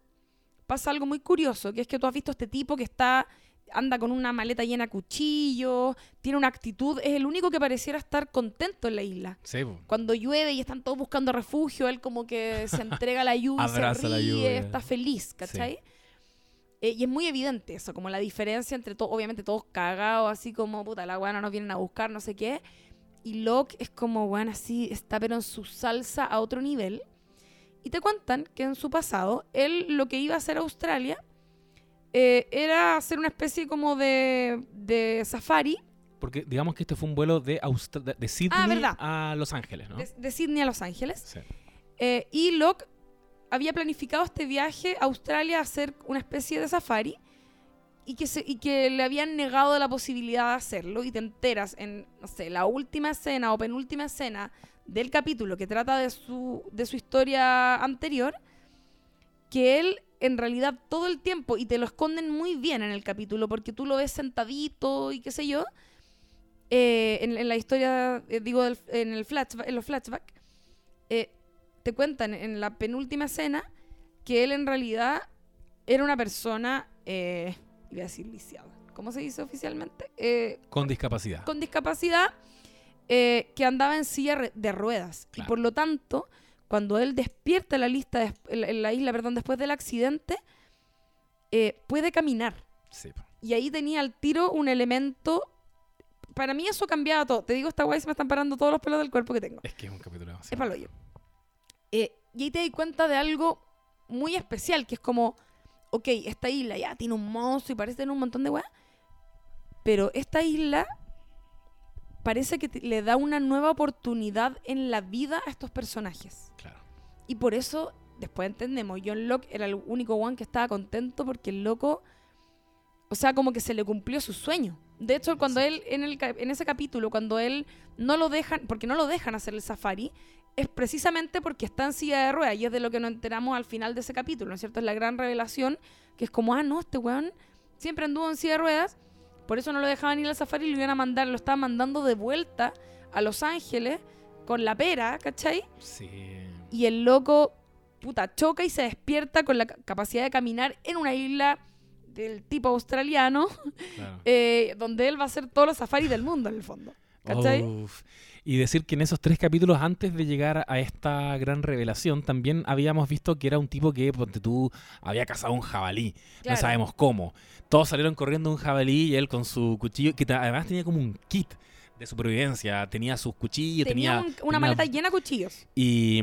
A: pasa algo muy curioso, que es que tú has visto a este tipo que está anda con una maleta llena de cuchillos, tiene una actitud, es el único que pareciera estar contento en la isla.
B: Sí.
A: Cuando llueve y están todos buscando refugio, él como que se entrega a la lluvia,
B: Abraza
A: se
B: la
A: ríe,
B: lluvia.
A: está feliz, ¿cachai? Eh, y es muy evidente eso, como la diferencia entre todos, obviamente todos cagados, así como, puta, la no nos vienen a buscar, no sé qué. Y Locke es como, weón, así, está pero en su salsa a otro nivel. Y te cuentan que en su pasado, él lo que iba a hacer a Australia eh, era hacer una especie como de, de safari
B: Porque digamos que este fue un vuelo de, Austra- de- Sydney
A: Ah,
B: a Los Ángeles, ¿no?
A: de, de Sydney a Los Ángeles.
B: Sí.
A: Eh, y Locke había planificado este viaje a Australia a hacer una especie de safari y que, se- y que le habían negado la posibilidad de hacerlo. Y te enteras en, no sé, la última escena o penúltima escena del capítulo que trata de su, de su historia anterior, que él en realidad todo el tiempo, y te lo esconden muy bien en el capítulo, porque tú lo ves sentadito y qué sé yo, eh, en, en la historia, eh, digo, del- en, el flashback, en los flashbacks, eh, te cuentan en la penúltima escena que él en realidad era una persona, iba a decir lisiada, ¿cómo se dice oficialmente?
B: Con discapacidad.
A: con discapacidad que andaba en silla de ruedas.
B: Claro.
A: Y por lo tanto, cuando él despierta la, lista des- en la- isla perdón, después del accidente, eh, puede caminar.
B: Sí.
A: Y ahí tenía al tiro un elemento para mí eso cambiaba todo. Te digo, esta guay se me están parando todos los pelos del cuerpo que tengo.
B: Es que es un capítulo
A: Es
B: demasiado.
A: palo yo. Eh, y ahí te di cuenta de algo muy especial, que es como, ok, esta isla ya tiene un monstruo y parece tener un montón de weas, pero esta isla parece que le da una nueva oportunidad en la vida a estos personajes.
B: Claro.
A: Y por eso, después entendemos, John Locke era el único one que estaba contento porque el loco, o sea, como que se le cumplió su sueño. De hecho, cuando él, en, el, en ese capítulo, cuando él no lo dejan, porque no lo dejan hacer el safari, es precisamente porque está en silla de ruedas y es de lo que nos enteramos al final de ese capítulo, ¿no es cierto? Es la gran revelación, que es como, ah, no, este weón siempre anduvo en silla de ruedas, por eso no lo dejaban ir al safari y lo iban a mandar, lo estaban mandando de vuelta a Los Ángeles con la pera, ¿cachai?
B: Sí.
A: y el loco, puta, choca y se despierta con la ca- capacidad de caminar en una isla del tipo australiano,
B: Claro.
A: eh, donde él va a hacer todos los safaris del mundo, en el fondo. ¿Cachai?
B: Uf. Y decir que en esos tres capítulos antes de llegar a esta gran revelación también habíamos visto que era un tipo que, ponte tú, había cazado un jabalí.
A: Claro.
B: No sabemos cómo. Todos salieron corriendo un jabalí y él con su cuchillo, que además tenía como un kit de supervivencia. Tenía sus cuchillos,
A: Tenía,
B: tenía...
A: un- una
B: tenía-
A: maleta llena de cuchillos.
B: Y,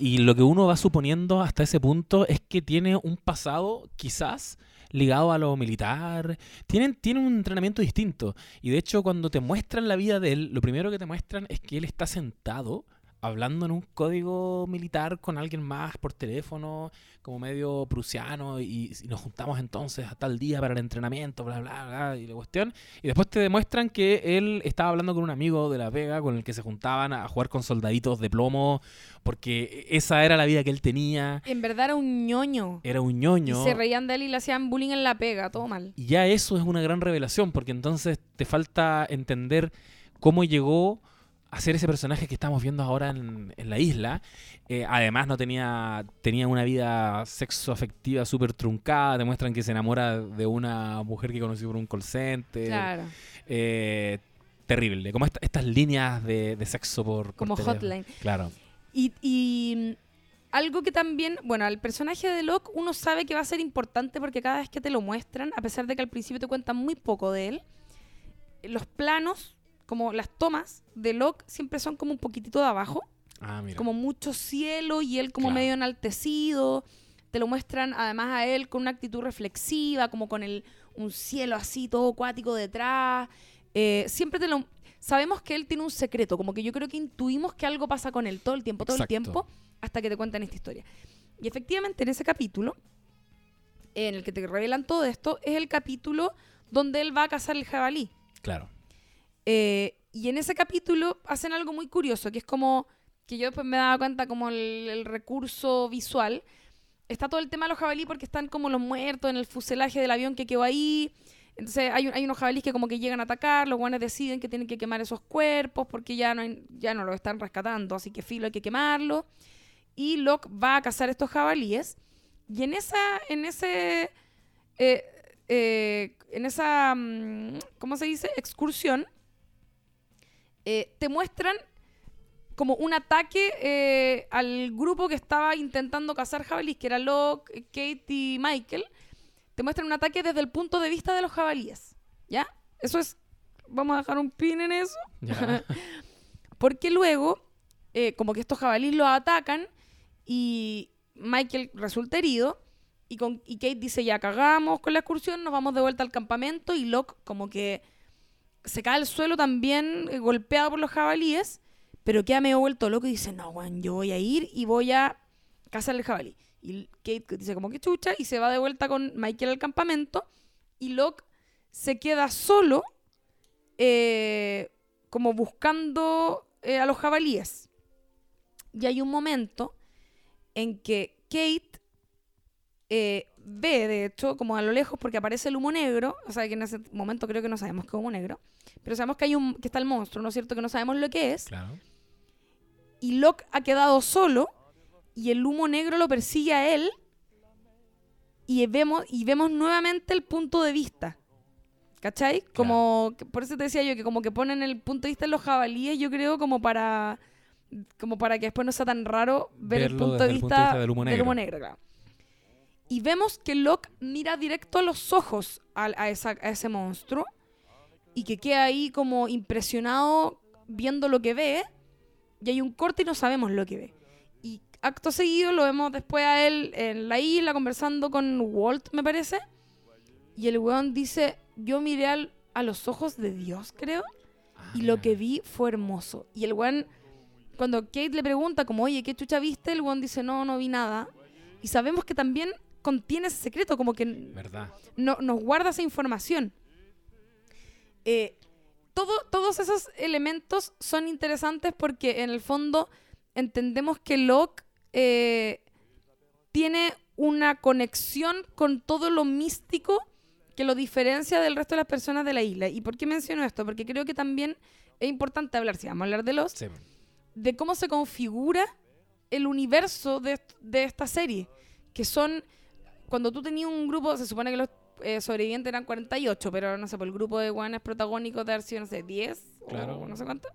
B: y lo que uno va suponiendo hasta ese punto es que tiene un pasado quizás ligado a lo militar. Tienen, tiene un entrenamiento distinto. Y de hecho cuando te muestran la vida de él, lo primero que te muestran es que él está sentado hablando en un código militar con alguien más por teléfono, como medio prusiano, y, y nos juntamos entonces a tal día para el entrenamiento, bla, bla, bla, y la cuestión. Y después te demuestran que él estaba hablando con un amigo de La Vega con el que se juntaban a jugar con soldaditos de plomo, porque esa era la vida que él tenía.
A: En verdad era un ñoño.
B: Era un
A: Y
B: ñoño.
A: se reían de él y le hacían bullying en la pega, todo mal.
B: Y ya eso es una gran revelación, porque entonces te falta entender cómo llegó a ser ese personaje que estamos viendo ahora en, en la isla. Eh, además no tenía, tenía una vida sexoafectiva súper truncada, te muestran que se enamora de una mujer que conoció por un call center.
A: Claro,
B: Eh, terrible, como esta- estas líneas de, de sexo por...
A: como hotline.
B: Claro.
A: Y, y, mm, algo que también, bueno, el personaje de Locke uno sabe que va a ser importante porque cada vez que te lo muestran, a pesar de que al principio te cuentan muy poco de él, los planos, como las tomas de Locke siempre son como un poquitito de abajo,
B: Ah, mira.
A: como mucho cielo y él como
B: Claro.
A: medio enaltecido. Te lo muestran además a él con una actitud reflexiva, como con el, un cielo así todo acuático detrás. Eh, siempre te lo... Sabemos que él tiene un secreto, como que yo creo que intuimos que algo pasa con él todo el tiempo, todo
B: Exacto.
A: el tiempo, hasta que te cuentan esta historia. Y efectivamente en ese capítulo, en el que te revelan todo esto, es el capítulo donde él va a cazar el jabalí.
B: Claro.
A: Eh, y en ese capítulo hacen algo muy curioso, que es como que yo después me daba cuenta como el, el recurso visual. Está todo el tema de los jabalí porque están como los muertos en el fuselaje del avión que quedó ahí. Entonces hay, hay unos jabalíes que como que llegan a atacar, los guanes deciden que tienen que quemar esos cuerpos porque ya no, hay- ya no los están rescatando, así que filo hay que quemarlo. Y Locke va a cazar estos jabalíes. Y en esa, en ese, eh, eh, en esa, mm, ¿cómo se dice? Excursión, eh, te muestran como un ataque eh, al grupo que estaba intentando cazar jabalíes, que era Locke, Kate y Michael. Te muestran un ataque desde el punto de vista de los jabalíes. ¿Ya? Eso es. Vamos a dejar un pin en eso. Porque luego, eh, como que estos jabalíes los atacan y Michael resulta herido. Y, con, y Kate dice, ya cagamos con la excursión, nos vamos de vuelta al campamento. Y Locke como que se cae al suelo también, eh, golpeado por los jabalíes. Pero queda medio vuelto loco y dice, no, Juan, yo voy a ir y voy a cazar el jabalí. Y Kate dice como que chucha y se va de vuelta con Michael al campamento. Y Locke se queda solo, eh, como buscando eh, a los jabalíes. Y hay un momento en que Kate ve, de hecho, como a lo lejos, porque aparece el humo negro, o sea que en ese momento creo que no sabemos que es humo negro, pero sabemos que hay un que está el monstruo, ¿no es cierto? Que no sabemos lo que es.
B: Claro.
A: Y Locke ha quedado solo y el humo negro lo persigue a él y vemos, y vemos nuevamente el punto de vista. ¿Cachai? Como, que- por eso te decía yo que como que ponen el punto de vista en los jabalíes, yo creo, como para como para que después no sea tan raro ver el
B: Verlo
A: punto de
B: el
A: vista,
B: punto de vista del humo negro.
A: claro. Y vemos que Locke mira directo a los ojos a, esa- a ese monstruo y que queda ahí como impresionado viendo lo que ve y hay un corte y no sabemos lo que ve. Y acto seguido lo vemos después a él en la isla conversando con Walt, me parece. Y el weón dice, yo miré al- a los ojos de Dios, creo, y lo que vi fue hermoso. Y el weón, cuando Kate le pregunta como, oye, ¿qué chucha viste? El weón dice, no, no vi nada. Y sabemos que también contiene ese secreto, como que
B: ¿Verdad?
A: no, nos guarda esa información. Eh, todo, todos esos elementos son interesantes porque en el fondo entendemos que Locke eh, tiene una conexión con todo lo místico que lo diferencia del resto de las personas de la isla. ¿Y por qué menciono esto? Porque creo que también es importante hablar, si vamos a hablar de los,
B: Sí.
A: de cómo se configura el universo de, de esta serie. Que son, cuando tú tenías un grupo, se supone que los eh, sobrevivientes eran 48, pero no sé, por el grupo de guanes protagónicos de haber sido, no sé, 10
B: Claro.
A: o no sé cuánto,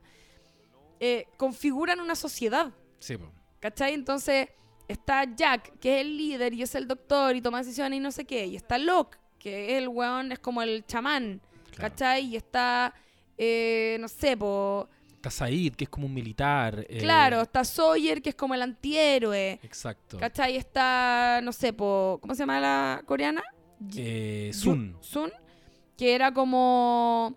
A: eh, configuran una sociedad.
B: Sí, po.
A: ¿Cachai? Entonces está Jack, que es el líder y es el doctor y toma decisiones y no sé qué. Y está Locke, que es el weón, es como el chamán.
B: Claro.
A: ¿Cachai? Y está, eh, no sé, po,
B: Está Said, que es como un militar. eh,
A: Claro, está Sawyer, que es como el antihéroe.
B: Exacto.
A: ¿Cachai? Está, no sé, po, ¿cómo se llama la coreana?
B: Eh, Sun.
A: Sun, que era como...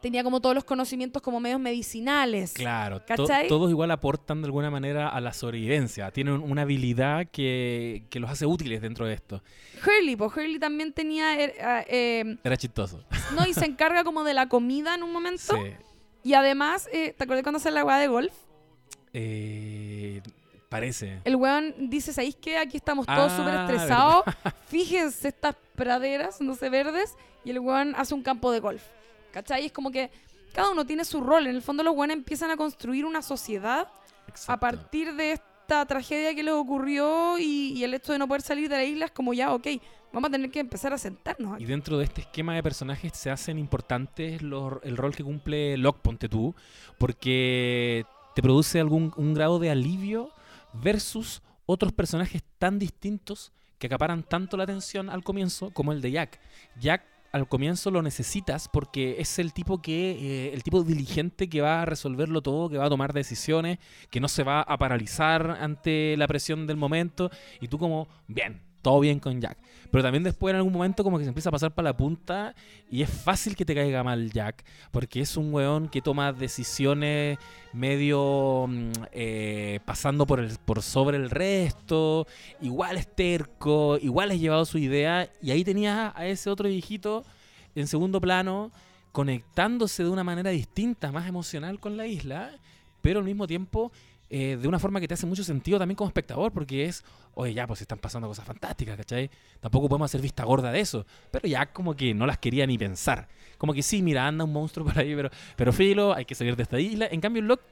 A: Tenía como todos los conocimientos como medios medicinales.
B: Claro, to- todos igual aportan de alguna manera a la sobrevivencia. Tienen una habilidad que, que los hace útiles dentro de esto.
A: Hurley, pues Hurley también tenía... er- ah, eh,
B: Era chistoso.
A: no, y se encarga como de la comida en un momento.
B: Sí.
A: Y además, eh, ¿te acuerdas cuando hace la weá de golf?
B: Eh, parece.
A: El weón dice, ¿sabéis qué? Aquí estamos todos
B: Ah,
A: súper estresados. Fíjense estas praderas, no sé, verdes. Y el weón hace un campo de golf. ¿Cachai? Es como que cada uno tiene su rol. En el fondo los weones empiezan a construir una sociedad a
B: Exacto.
A: partir de esta tragedia que les ocurrió y, y el hecho de no poder salir de la isla es como ya, ok, vamos a tener que empezar a sentarnos
B: Y
A: aquí.
B: dentro de este esquema de personajes se hacen importantes los- el rol que cumple Locke, ponte tú, porque te produce algún un grado de alivio versus otros personajes tan distintos que acaparan tanto la atención al comienzo como el de Jack. Jack al comienzo lo necesitas porque es el tipo que eh, el tipo diligente que va a resolverlo todo, que va a tomar decisiones, que no se va a paralizar ante la presión del momento. Y tú como bien, todo bien con Jack. Pero también después en algún momento como que se empieza a pasar para la punta y es fácil que te caiga mal Jack, porque es un weón que toma decisiones medio mm, eh, pasando por, el, por sobre el resto, igual es terco, igual es llevado su idea, y ahí tenías a ese otro viejito en segundo plano conectándose de una manera distinta, más emocional con la isla, pero al mismo tiempo eh, de una forma que te hace mucho sentido también como espectador, porque es, oye, ya, pues están pasando cosas fantásticas, ¿cachai? Tampoco podemos hacer vista gorda de eso, pero ya como que no las quería ni pensar. Como que sí, mira, anda un monstruo por ahí, pero, pero filo, hay que salir de esta isla. En cambio, Locke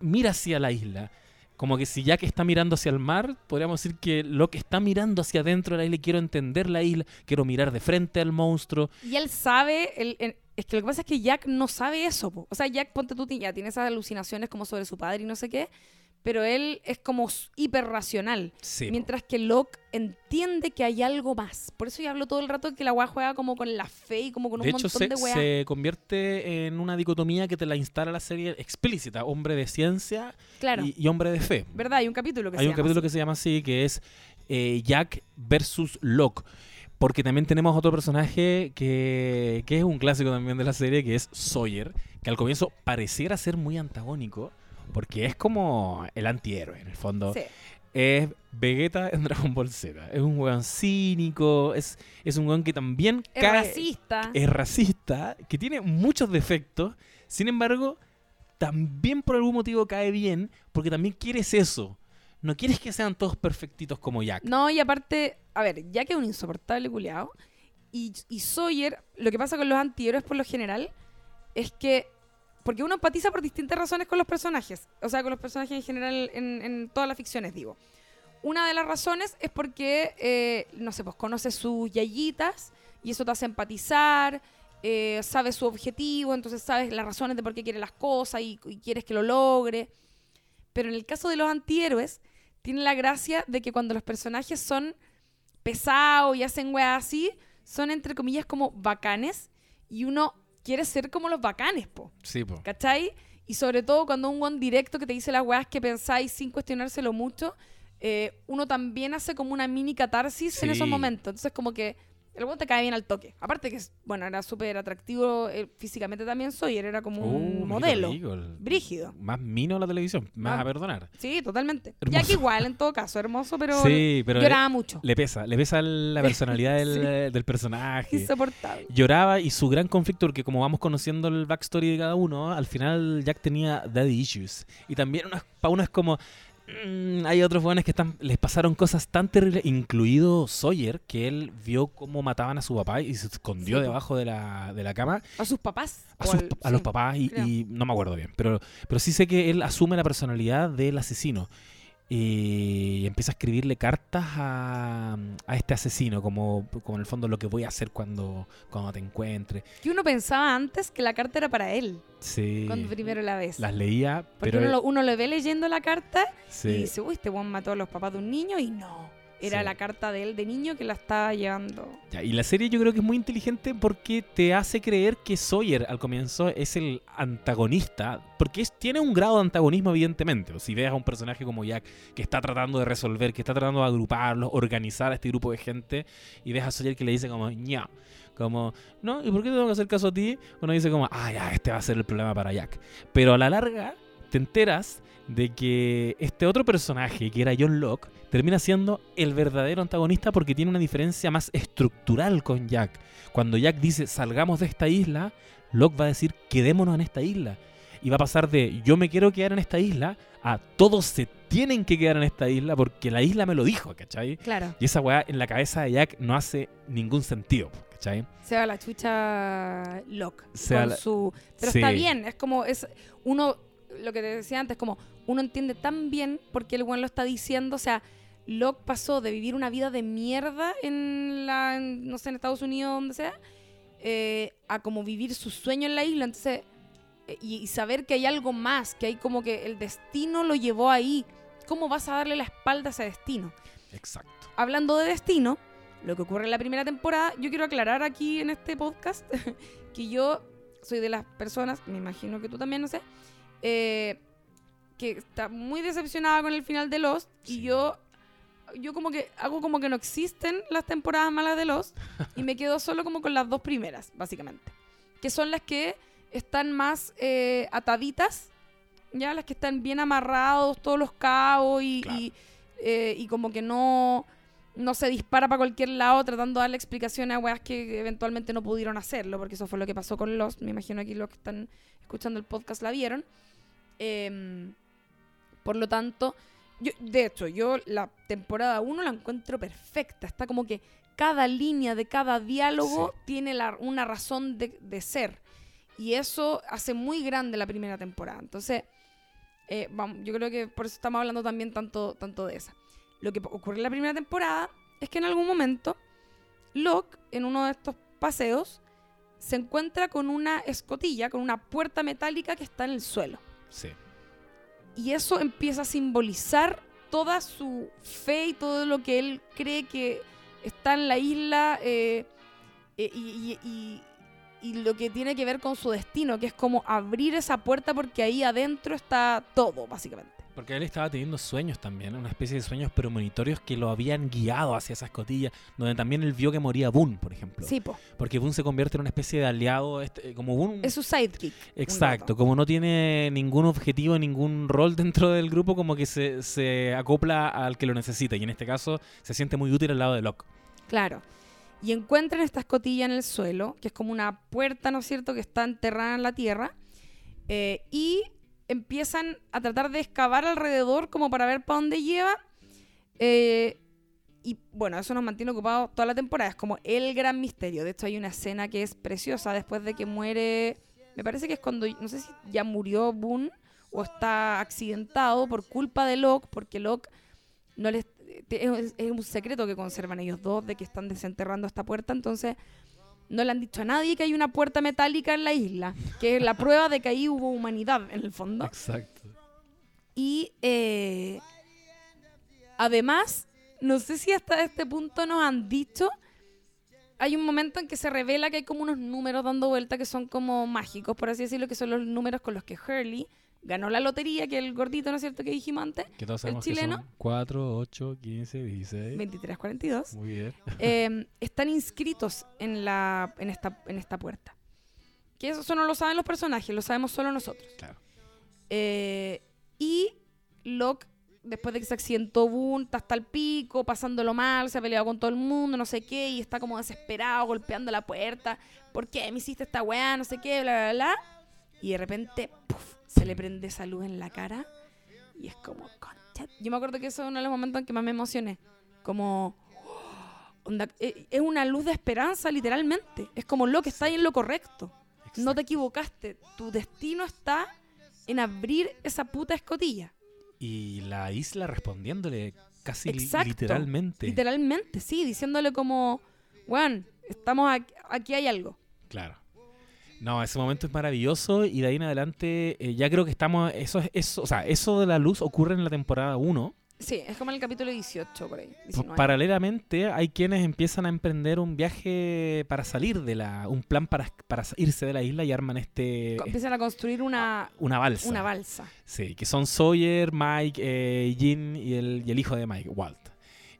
B: mira hacia la isla. Como que si Jack está mirando hacia el mar, podríamos decir que Locke está mirando hacia adentro de la isla. y Quiero entender la isla, quiero mirar de frente al monstruo.
A: Y él sabe, es que lo que pasa es que Jack no sabe eso. po. O sea, Jack, ponte tú, ya tiene esas alucinaciones como sobre su padre y no sé qué, pero él es como hiperracional.
B: Sí, po.
A: Mientras que Locke entiende que hay algo más. Por eso yo hablo todo el rato de que la weá juega como con la fe y como con un
B: de hecho,
A: montón
B: se,
A: de weá.
B: se convierte en una dicotomía que te la instala la serie explícita: hombre de ciencia
A: Claro.
B: y, y hombre de fe.
A: ¿Verdad? Hay un capítulo que
B: Hay
A: se
B: un
A: llama
B: capítulo
A: así.
B: que se llama así, que es eh, Jack versus Locke. Porque también tenemos otro personaje que, que es un clásico también de la serie, que es Sawyer, que al comienzo pareciera ser muy antagónico, porque es como el antihéroe, en el fondo.
A: Sí.
B: Es Vegeta en Dragon Ball Z. Es un weón cínico, es, es un weón que también
A: Es
B: cae,
A: racista.
B: es racista, que tiene muchos defectos, sin embargo, también por algún motivo cae bien, porque también quieres eso. No quieres que sean todos perfectitos como Jack.
A: No, y aparte, a ver, Jack es un insoportable culiado. Y, Sawyer, lo que pasa con los antihéroes por lo general, es que. Porque uno empatiza por distintas razones con los personajes. O sea, con los personajes en general en, todas las ficciones, digo. Una de las razones es porque, eh, no sé, pues conoces sus yayitas y eso te hace empatizar, eh, sabes su objetivo, entonces sabes las razones de por qué quiere las cosas y, y quieres que lo logre. Pero en el caso de los antihéroes, tiene la gracia de que cuando los personajes son pesados y hacen weas así, son entre comillas como bacanes y uno quiere ser como los bacanes, po.
B: Sí, po.
A: ¿Cachai? Y sobre todo cuando un one directo que te dice las weas que pensáis sin cuestionárselo mucho, eh, uno también hace como una mini catarsis en esos momentos. Entonces, como que el one te cae bien al toque. Aparte que, bueno, era súper atractivo eh, físicamente también soy, era como un
B: rico,
A: modelo.
B: rico,
A: Brígido.
B: Más mino la televisión, más
A: Ah.
B: a perdonar.
A: Sí, totalmente.
B: Hermoso.
A: Que igual, en todo caso, hermoso, pero
B: sí, pero
A: lloraba mucho.
B: le pesa, le pesa la personalidad del, del personaje.
A: Insoportable.
B: Lloraba y su gran conflicto, porque como vamos conociendo el backstory de cada uno, al final Jack tenía daddy issues. Y también para uno es como, mm, hay otros jóvenes que están, les pasaron cosas tan terribles, incluido Sawyer, que él vio cómo mataban a su papá y se escondió
A: Sí,
B: debajo de la, de la cama.
A: A sus papás.
B: a, sus-
A: al-
B: a los papás y, y no me acuerdo bien, pero, pero sí sé que él asume la personalidad del asesino y empieza a escribirle cartas a, a este asesino, como, como en el fondo lo que voy a hacer cuando, cuando te encuentre.
A: Que uno pensaba antes que la carta era para él,
B: Sí,
A: cuando primero la ves.
B: las leía,
A: Porque
B: pero
A: uno, lo, uno lo ve leyendo la carta
B: sí,
A: y dice, uy, este weón mató a los papás de un niño y no. Era
B: Sí.
A: la carta de él de niño que la estaba llevando.
B: Ya, y la serie yo creo que es muy inteligente porque te hace creer que Sawyer al comienzo es el antagonista, porque es- tiene un grado de antagonismo evidentemente. O si ves a un personaje como Jack que está tratando de resolver, que está tratando de agruparlos, organizar a este grupo de gente, y ves a Sawyer que le dice como, ña, como, no, ¿y por qué tengo que hacer caso a ti? Uno dice como, ah, ya, este va a ser el problema para Jack. Pero a la larga te enteras de que este otro personaje, que era John Locke, termina siendo el verdadero antagonista porque tiene una diferencia más estructural con Jack. Cuando Jack dice salgamos de esta isla, Locke va a decir quedémonos en esta isla. Y va a pasar de yo me quiero quedar en esta isla a todos se tienen que quedar en esta isla porque la isla me lo dijo, ¿cachai?
A: Claro.
B: Y esa weá en la cabeza de Jack no hace ningún sentido, ¿cachai?
A: Se va la chucha Locke.
B: Se
A: con
B: la-
A: su... Pero
B: Sí.
A: está bien, es como, es uno, lo que te decía antes, como uno entiende tan bien por qué el buen lo está diciendo, o sea, Locke pasó de vivir una vida de mierda en la, en, no sé, en Estados Unidos, donde sea, eh, a como vivir su sueño en la isla, entonces, eh, y, y saber que hay algo más, que hay como que el destino lo llevó ahí, ¿cómo vas a darle la espalda a ese destino?
B: Exacto.
A: hablando de destino, lo que ocurre en la primera temporada, yo quiero aclarar aquí en este podcast que yo soy de las personas, me imagino que tú también, no sé, eh, que está muy decepcionada con el final de Lost y
B: Sí.
A: yo yo como que hago como que no existen las temporadas malas de Lost y me quedo solo como con las dos primeras, básicamente, que son las que están más eh, ataditas, ya las que están bien amarrados todos los cabos y,
B: Claro.
A: y, eh, y como que no no se dispara para cualquier lado tratando de darle explicaciones a weas que eventualmente no pudieron hacerlo, porque eso fue lo que pasó con Lost. Me imagino aquí los que están escuchando el podcast la vieron. Em, por lo tanto, yo, de hecho, yo la temporada 1 la encuentro perfecta. Está como que cada línea de cada diálogo tiene la- una razón de, de ser. Y eso hace muy grande la primera temporada. Entonces, eh, vamos, yo creo que por eso estamos hablando también tanto, tanto de esa. Lo que ocurre en la primera temporada es que en algún momento Locke, en uno de estos paseos, se encuentra con una escotilla, con una puerta metálica que está en el suelo.
B: Sí.
A: Y eso empieza a simbolizar toda su fe y todo lo que él cree que está en la isla eh, eh, y, lo que tiene que ver con su destino, que es como abrir esa puerta porque ahí adentro está todo, básicamente.
B: Porque él estaba teniendo sueños también, una especie de sueños premonitorios que lo habían guiado hacia esa escotilla, donde también él vio que moría Boone, por ejemplo.
A: Sí, po.
B: Porque Boone se convierte en una especie de aliado, este, como Boone...
A: Es su sidekick.
B: Exacto, como no tiene ningún objetivo, ningún rol dentro del grupo, como que se, se acopla al que lo necesita. Y en este caso se siente muy útil al lado de Locke.
A: Claro. Y encuentran esta escotilla en el suelo, que es como una puerta, ¿no es cierto?, que está enterrada en la tierra. eh, y empiezan a tratar de excavar alrededor como para ver para dónde lleva. eh, y bueno, eso nos mantiene ocupados toda la temporada. Es como el gran misterio. De hecho, hay una escena que es preciosa después de que muere. Me parece que es cuando. No sé si ya murió Boone o está accidentado por culpa de Locke, porque Locke no les te- es, es un secreto que conservan ellos dos de que están desenterrando esta puerta, entonces no le han dicho a nadie que hay una puerta metálica en la isla, que es la prueba de que ahí hubo humanidad en el fondo.
B: Exacto.
A: Y eh, además, no sé si hasta este punto nos han dicho hay un momento en que se revela que hay como unos números dando vuelta que son como mágicos, por así decirlo, que son los números con los que Hurley ganó la lotería, que el gordito, ¿no es cierto?, que dijimos antes,
B: Que todos
A: El
B: sabemos
A: chileno.
B: que son 4, 8, 15, 16.
A: 2342,
B: Muy bien.
A: eh, están inscritos en, la, en, esta, en esta puerta. Que eso no lo saben los personajes, lo sabemos solo nosotros.
B: Claro.
A: Eh, y Locke, después de que se accidentó Boone, está hasta el pico, pasándolo mal, se ha peleado con todo el mundo, no sé qué, y está como desesperado, golpeando la puerta. ¿Por qué me hiciste esta weá? No sé qué, bla, bla, bla. Y de repente, puf, se le prende esa luz en la cara. Y es como, concha. Yo me acuerdo que eso es uno de los momentos en que más me emocioné. Como, onda, eh, es una luz de esperanza, literalmente. Es como lo que está ahí en lo correcto. No te equivocaste. Tu destino está en abrir esa puta escotilla.
B: Y la isla respondiéndole casi
A: Exacto.
B: literalmente.
A: Literalmente, sí, diciéndole como, weón, estamos aquí, aquí hay algo.
B: Claro. No, ese momento es maravilloso y de ahí en adelante eh, ya creo que estamos, eso es eso, o sea, eso de la luz ocurre en la temporada 1.
A: Sí, es como en el capítulo 18 por ahí. 19.
B: Paralelamente hay quienes empiezan a emprender un viaje para salir de la, un plan para, para irse de la isla y arman este,
A: Co- Empiezan a construir una,
B: una balsa.
A: una balsa.
B: Sí, que son Sawyer, Mike, eh, Jean y el, y el hijo de Mike, Walt.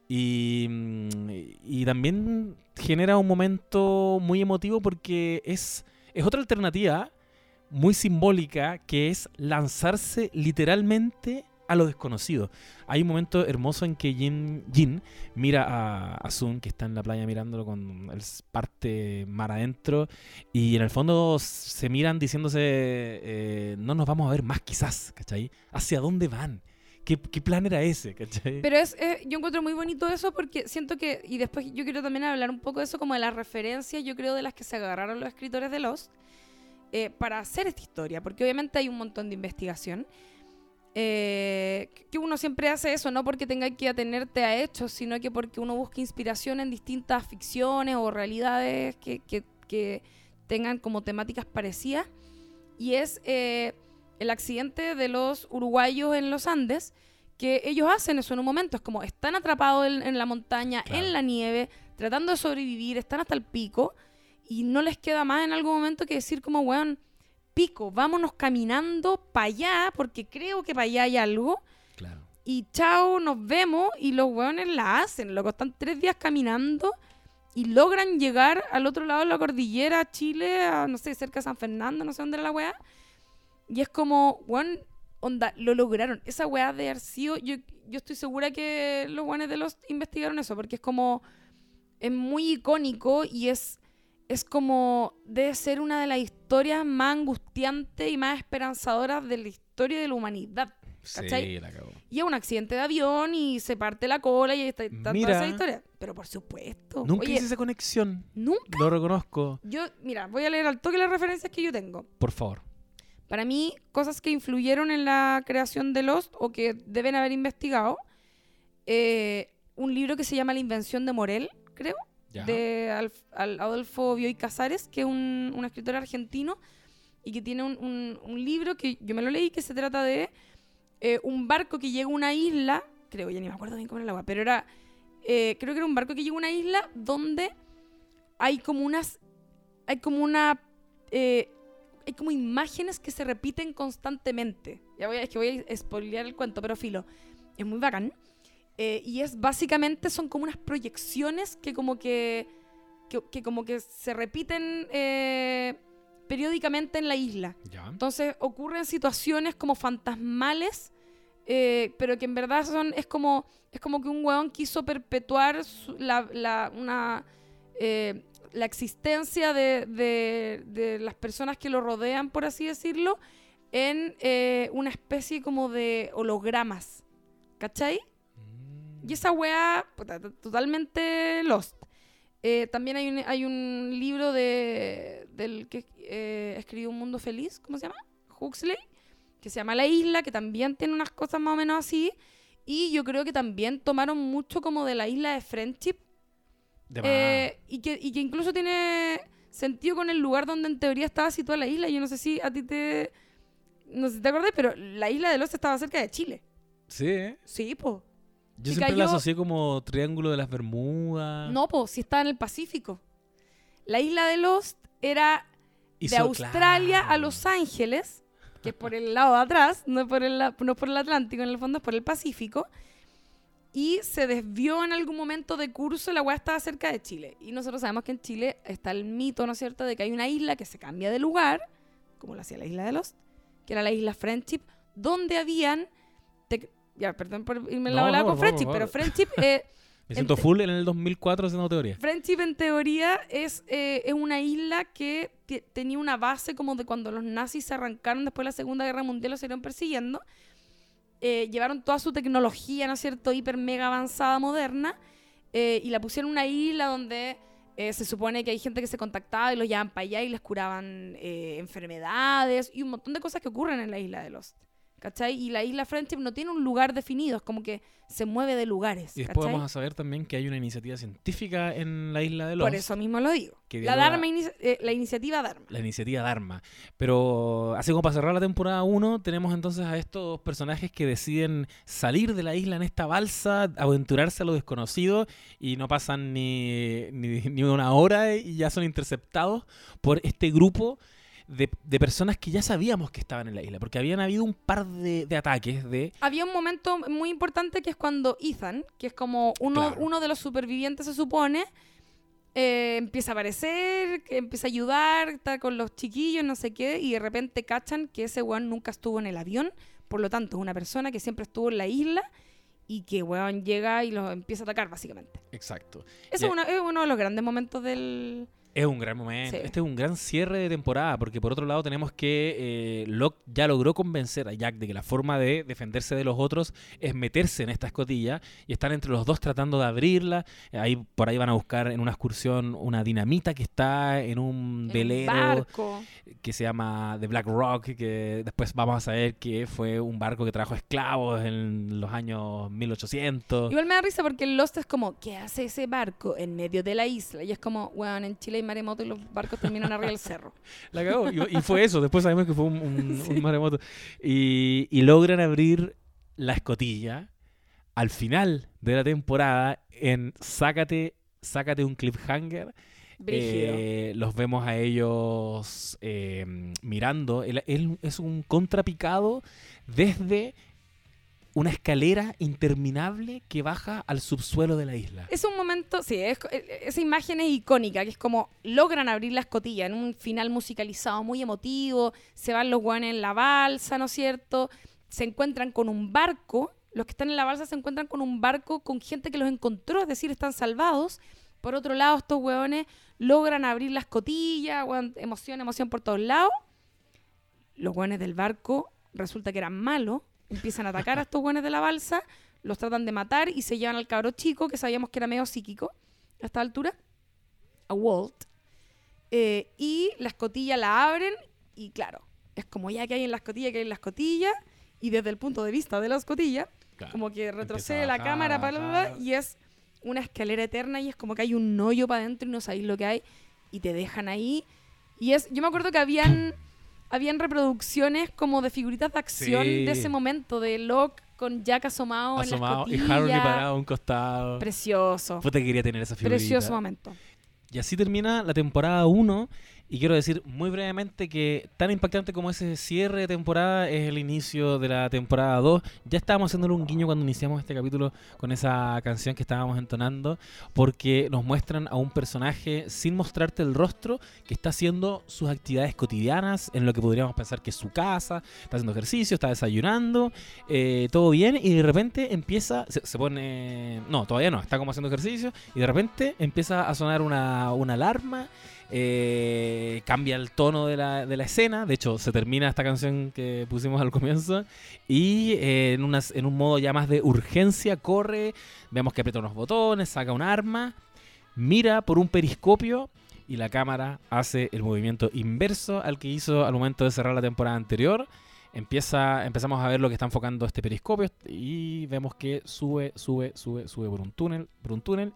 B: Y, mm, y también genera un momento muy emotivo porque es, es otra alternativa muy simbólica que es lanzarse literalmente a lo desconocido. Hay un momento hermoso en que Jin, Jin mira a, Sun, que está en la playa mirándolo con el parte mar adentro, y en el fondo se miran diciéndose, eh, no nos vamos a ver más quizás, ¿cachai? ¿Hacia dónde van? ¿Qué, qué plan era ese, cachai?
A: Pero es, eh, yo encuentro muy bonito eso porque siento que, y después yo quiero también hablar un poco de eso, como de las referencias, yo creo, de las que se agarraron los escritores de Lost eh, para hacer esta historia, porque obviamente hay un montón de investigación. eh, que uno siempre hace eso, no porque tenga que atenerte a hechos, sino que porque uno busca inspiración en distintas ficciones o realidades que, que- que tengan como temáticas parecidas. Y es eh, el accidente de los uruguayos en los Andes, que ellos hacen eso en un momento. Es como están atrapados en, en la montaña,
B: Claro.
A: en la nieve, tratando de sobrevivir, están hasta el pico, y no les queda más en algún momento que decir como, weón, pico, vámonos caminando para allá, porque creo que para allá hay algo,
B: Claro.
A: y chao, nos vemos, y los weones la hacen, loco, están tres días caminando y logran llegar al otro lado de la cordillera, Chile, a, no sé, cerca de San Fernando, no sé dónde era la weá, y es como, weón, onda, lo lograron. Esa weá de sido, yo, yo estoy segura que los weones de los investigaron eso, porque es como, es muy icónico y es, es como, debe ser una de las historias más angustiantes y más esperanzadoras de la historia de la humanidad. ¿Cachai?
B: Sí, la cagó.
A: Y es un accidente de avión y se parte la cola y está, está toda esa historia. Pero por supuesto.
B: Nunca
A: Oye,
B: hice esa conexión.
A: nunca.
B: Lo reconozco.
A: Yo, mira, voy a leer al toque las referencias que yo tengo.
B: Por favor.
A: Para mí, cosas que influyeron en la creación de Lost o que deben haber investigado. eh, un libro que se llama La invención de Morel, creo,
B: Ya.
A: de Alf- al- Adolfo Bioy Casares, que es un, un escritor argentino y que tiene un, un- un libro que yo me lo leí que se trata de eh, un barco que llega a una isla, creo, ya ni me acuerdo bien cómo era el agua, pero era, eh, creo que era un barco que llega a una isla donde hay como unas, hay como una, eh, hay como imágenes que se repiten constantemente. Ya voy a, es que voy a spoilear el cuento, pero filo, es muy bacán. Eh, y es básicamente son como unas proyecciones que como que, que, que como que se repiten eh, periódicamente en la isla.
B: Ya.
A: Entonces ocurren situaciones como fantasmales, eh, pero que en verdad son es como es como que un weón quiso perpetuar su- la, la- una eh, la existencia de, de- de las personas que lo rodean, por así decirlo, en eh, una especie como de hologramas. ¿Cachai?
B: Mm.
A: Y esa weá, totalmente lost. Eh, también hay un, hay un libro de, del que eh, escribió Un Mundo Feliz, ¿cómo se llama? Huxley, que se llama La Isla, que también tiene unas cosas más o menos así. Y yo creo que también tomaron mucho como de la isla de Friendship. Eh, y, que, y que incluso tiene sentido con el lugar donde en teoría estaba situada la isla. Yo no sé si a ti te... No sé si te acordás, pero la isla de Los estaba cerca de Chile.
B: Sí, ¿eh?
A: Sí, po.
B: Yo
A: Si
B: siempre la
A: cayó-
B: asocié como Triángulo de las Bermudas.
A: No, po, si está en el Pacífico. La isla de Lost era de Australia a. Los Ángeles, que es por el lado de atrás, no por el, la- no por el Atlántico, en el fondo es por el Pacífico. Y se desvió en algún momento de curso, la weá estaba cerca de Chile. Y nosotros sabemos que en Chile está el mito, ¿no es cierto?, de que hay una isla que se cambia de lugar, como lo hacía la isla de Lost, que era la isla Friendship, donde habían... Ya, perdón por irme en la
B: No,
A: volada
B: no,
A: con Friendship, pero Friendship... eh,
B: Me siento full en el 2004 haciendo teoría.
A: Friendship en teoría es, eh, es una isla que tenía una base como de cuando los nazis se arrancaron después de la Segunda Guerra Mundial, los siguieron persiguiendo. Eh, llevaron toda su tecnología, ¿no es cierto?, hiper mega avanzada, moderna, eh, y la pusieron en una isla donde eh, se supone que hay gente que se contactaba y los llevaban para allá y les curaban enfermedades y un montón de cosas que ocurren en la isla de Lost. ¿Cachai? Y la isla Friendship no tiene un lugar definido, es como que se mueve de lugares.
B: Y después vamos a saber también que hay una iniciativa científica en la isla de Lost.
A: Por eso mismo lo digo.
B: que
A: La, Dharma inici- eh, la iniciativa Dharma.
B: la iniciativa Dharma. Pero así como para cerrar la temporada 1, tenemos entonces a estos personajes que deciden salir de la isla en esta balsa, aventurarse a lo desconocido y no pasan ni, ni, ni una hora y ya son interceptados por este grupo de, de personas que ya sabíamos que estaban en la isla, porque habían habido un par de, de ataques de...
A: Había un momento muy importante que es cuando Ethan, que es como uno,
B: Claro.
A: uno de los supervivientes, se supone, eh, empieza a aparecer, que empieza a ayudar, está con los chiquillos, no sé qué, y de repente cachan que ese weón nunca estuvo en el avión, por lo tanto es una persona que siempre estuvo en la isla y que weón llega y los empieza a atacar, básicamente.
B: Exacto.
A: Eso
B: Ya.
A: es, una- es uno de los grandes momentos del...
B: Es un gran momento.
A: Sí.
B: Este es un gran cierre de temporada, porque por otro lado tenemos que eh, Locke ya logró convencer a Jack de que la forma de defenderse de los otros es meterse en esta escotilla y están entre los dos tratando de abrirla. Eh, Ahí por ahí van a buscar en una excursión una dinamita que está en un
A: en un
B: velero
A: barco.
B: que se llama The Black Rock, que después vamos a saber que fue un barco que trajo esclavos en los años 1800.
A: Igual me da risa porque Lost es como, ¿qué hace ese barco en medio de la isla? Y es como, weón, en Chile maremoto y los barcos terminan arriba del cerro.
B: La cagó. Y, y fue eso. Después sabemos que fue un, un- un maremoto. Y, y logran abrir la escotilla al final de la temporada en Sácate, sácate un cliffhanger. Eh, los vemos a ellos eh, mirando. Él, él es un contrapicado desde una escalera interminable que baja al subsuelo de la isla.
A: Es un momento, sí, es- eh, esa imagen es icónica, que es como logran abrir la escotilla en un final musicalizado muy emotivo, se van los guanes en la balsa, ¿no es cierto? Se encuentran con un barco, los que están en la balsa se encuentran con un barco con gente que los encontró, es decir, están salvados. Por otro lado, estos hueones logran abrir la escotilla, hueón, emoción, emoción por todos lados. Los hueones del barco resulta que eran malos, empiezan a atacar a estos hueones de la balsa, los tratan de matar y se llevan al cabro chico, que sabíamos que era medio psíquico a esta altura, a Walt. Eh, y la escotilla la abren y claro, es como ya que hay en la escotilla, que hay en la escotilla, y desde el punto de vista de la escotilla, como que retrocede la
B: bajar,
A: cámara bla, bla, bla, y es una escalera eterna y es como que hay un hoyo para adentro y no sabéis lo que hay y te dejan ahí. Y es, yo me acuerdo que habían, habían reproducciones como de figuritas de acción
B: Sí.
A: de ese momento, de Locke con Jack asomado,
B: Asomado
A: en
B: y
A: la escotilla.
B: Harry parado a un costado.
A: Precioso.
B: Puta que quería tener esa figurita.
A: Precioso momento.
B: Y así termina la temporada 1. Y quiero decir muy brevemente que tan impactante como ese cierre de temporada es el inicio de la temporada 2. Ya estábamos haciéndole un guiño cuando iniciamos este capítulo con esa canción que estábamos entonando, porque nos muestran a un personaje sin mostrarte el rostro que está haciendo sus actividades cotidianas en lo que podríamos pensar que es su casa, está haciendo ejercicio, está desayunando, eh, todo bien, y de repente empieza, se, se pone, no, todavía no, está como haciendo ejercicio, y de repente empieza a sonar una, una alarma, eh, cambia el tono de la, de la escena, de hecho se termina esta canción que pusimos al comienzo, y eh, en, unas, en un modo ya más de urgencia corre, vemos que aprieta unos botones, saca un arma, mira por un periscopio, y la cámara hace el movimiento inverso al que hizo al momento de cerrar la temporada anterior. Empieza, empezamos a ver lo que está enfocando este periscopio y vemos que sube, sube, sube, sube por un túnel, por un túnel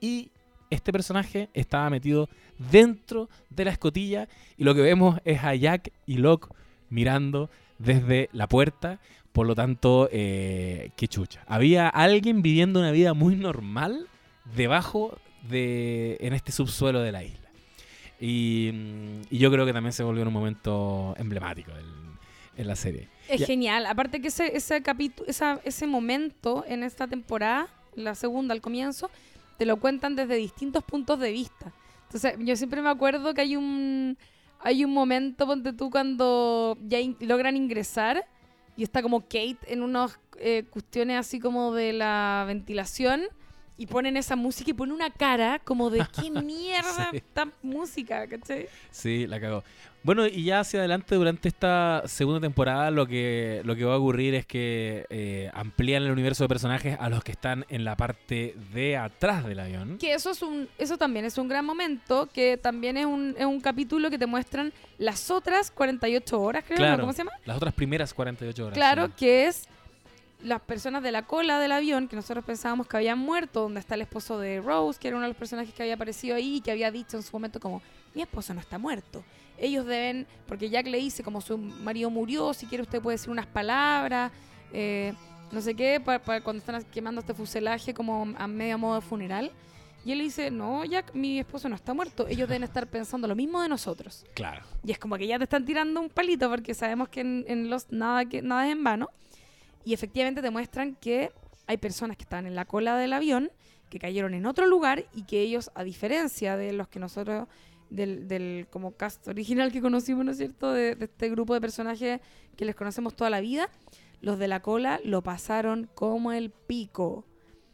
B: y este personaje estaba metido dentro de la escotilla y lo que vemos es a Jack y Locke mirando desde la puerta. Por lo tanto, eh, qué chucha. Había alguien viviendo una vida muy normal debajo de en este subsuelo de la isla. Y, y yo creo que también se volvió en un momento emblemático del- en la serie.
A: Es
B: Ya.
A: genial. Aparte que ese, ese esa, ese momento en esta temporada, la segunda al comienzo, te lo cuentan desde distintos puntos de vista. Entonces, yo siempre me acuerdo que hay un hay un momento, ponte tú, cuando ya logran ingresar y está como Kate en unas eh, cuestiones así como de la ventilación y ponen esa música y ponen una cara como de qué mierda
B: Sí.
A: esta música, ¿cachai?
B: Sí, la cagó. Bueno, y ya hacia adelante durante esta segunda temporada lo que, lo que va a ocurrir es que eh, amplían el universo de personajes a los que están en la parte de atrás del avión.
A: Que eso es un, eso también es un gran momento, que también es un, es un capítulo que te muestran las otras 48 horas, creo, ¿no?
B: Claro,
A: ¿cómo se llama?
B: las otras primeras 48 horas.
A: Claro,
B: sí.
A: que es las personas de la cola del avión, que nosotros pensábamos que habían muerto, donde está el esposo de Rose, que era uno de los personajes que había aparecido ahí y que había dicho en su momento como, mi esposo no está muerto. Ellos deben, porque Jack le dice como su marido murió, si quiere usted puede decir unas palabras, eh, no sé qué, para, cuando están quemando este fuselaje como a medio modo de funeral. Y él dice, no, Jack, mi esposo no está muerto. Ellos deben estar pensando lo mismo de nosotros.
B: Claro.
A: Y es como que ya te están tirando un palito porque sabemos que en, en los nada, que, nada es en vano. Y efectivamente te muestran que hay personas que están en la cola del avión, que cayeron en otro lugar y que ellos, a diferencia de los que nosotros, del, del como cast original que conocimos, ¿no es cierto? De, de este grupo de personajes que les conocemos toda la vida, los de la cola lo pasaron como el pico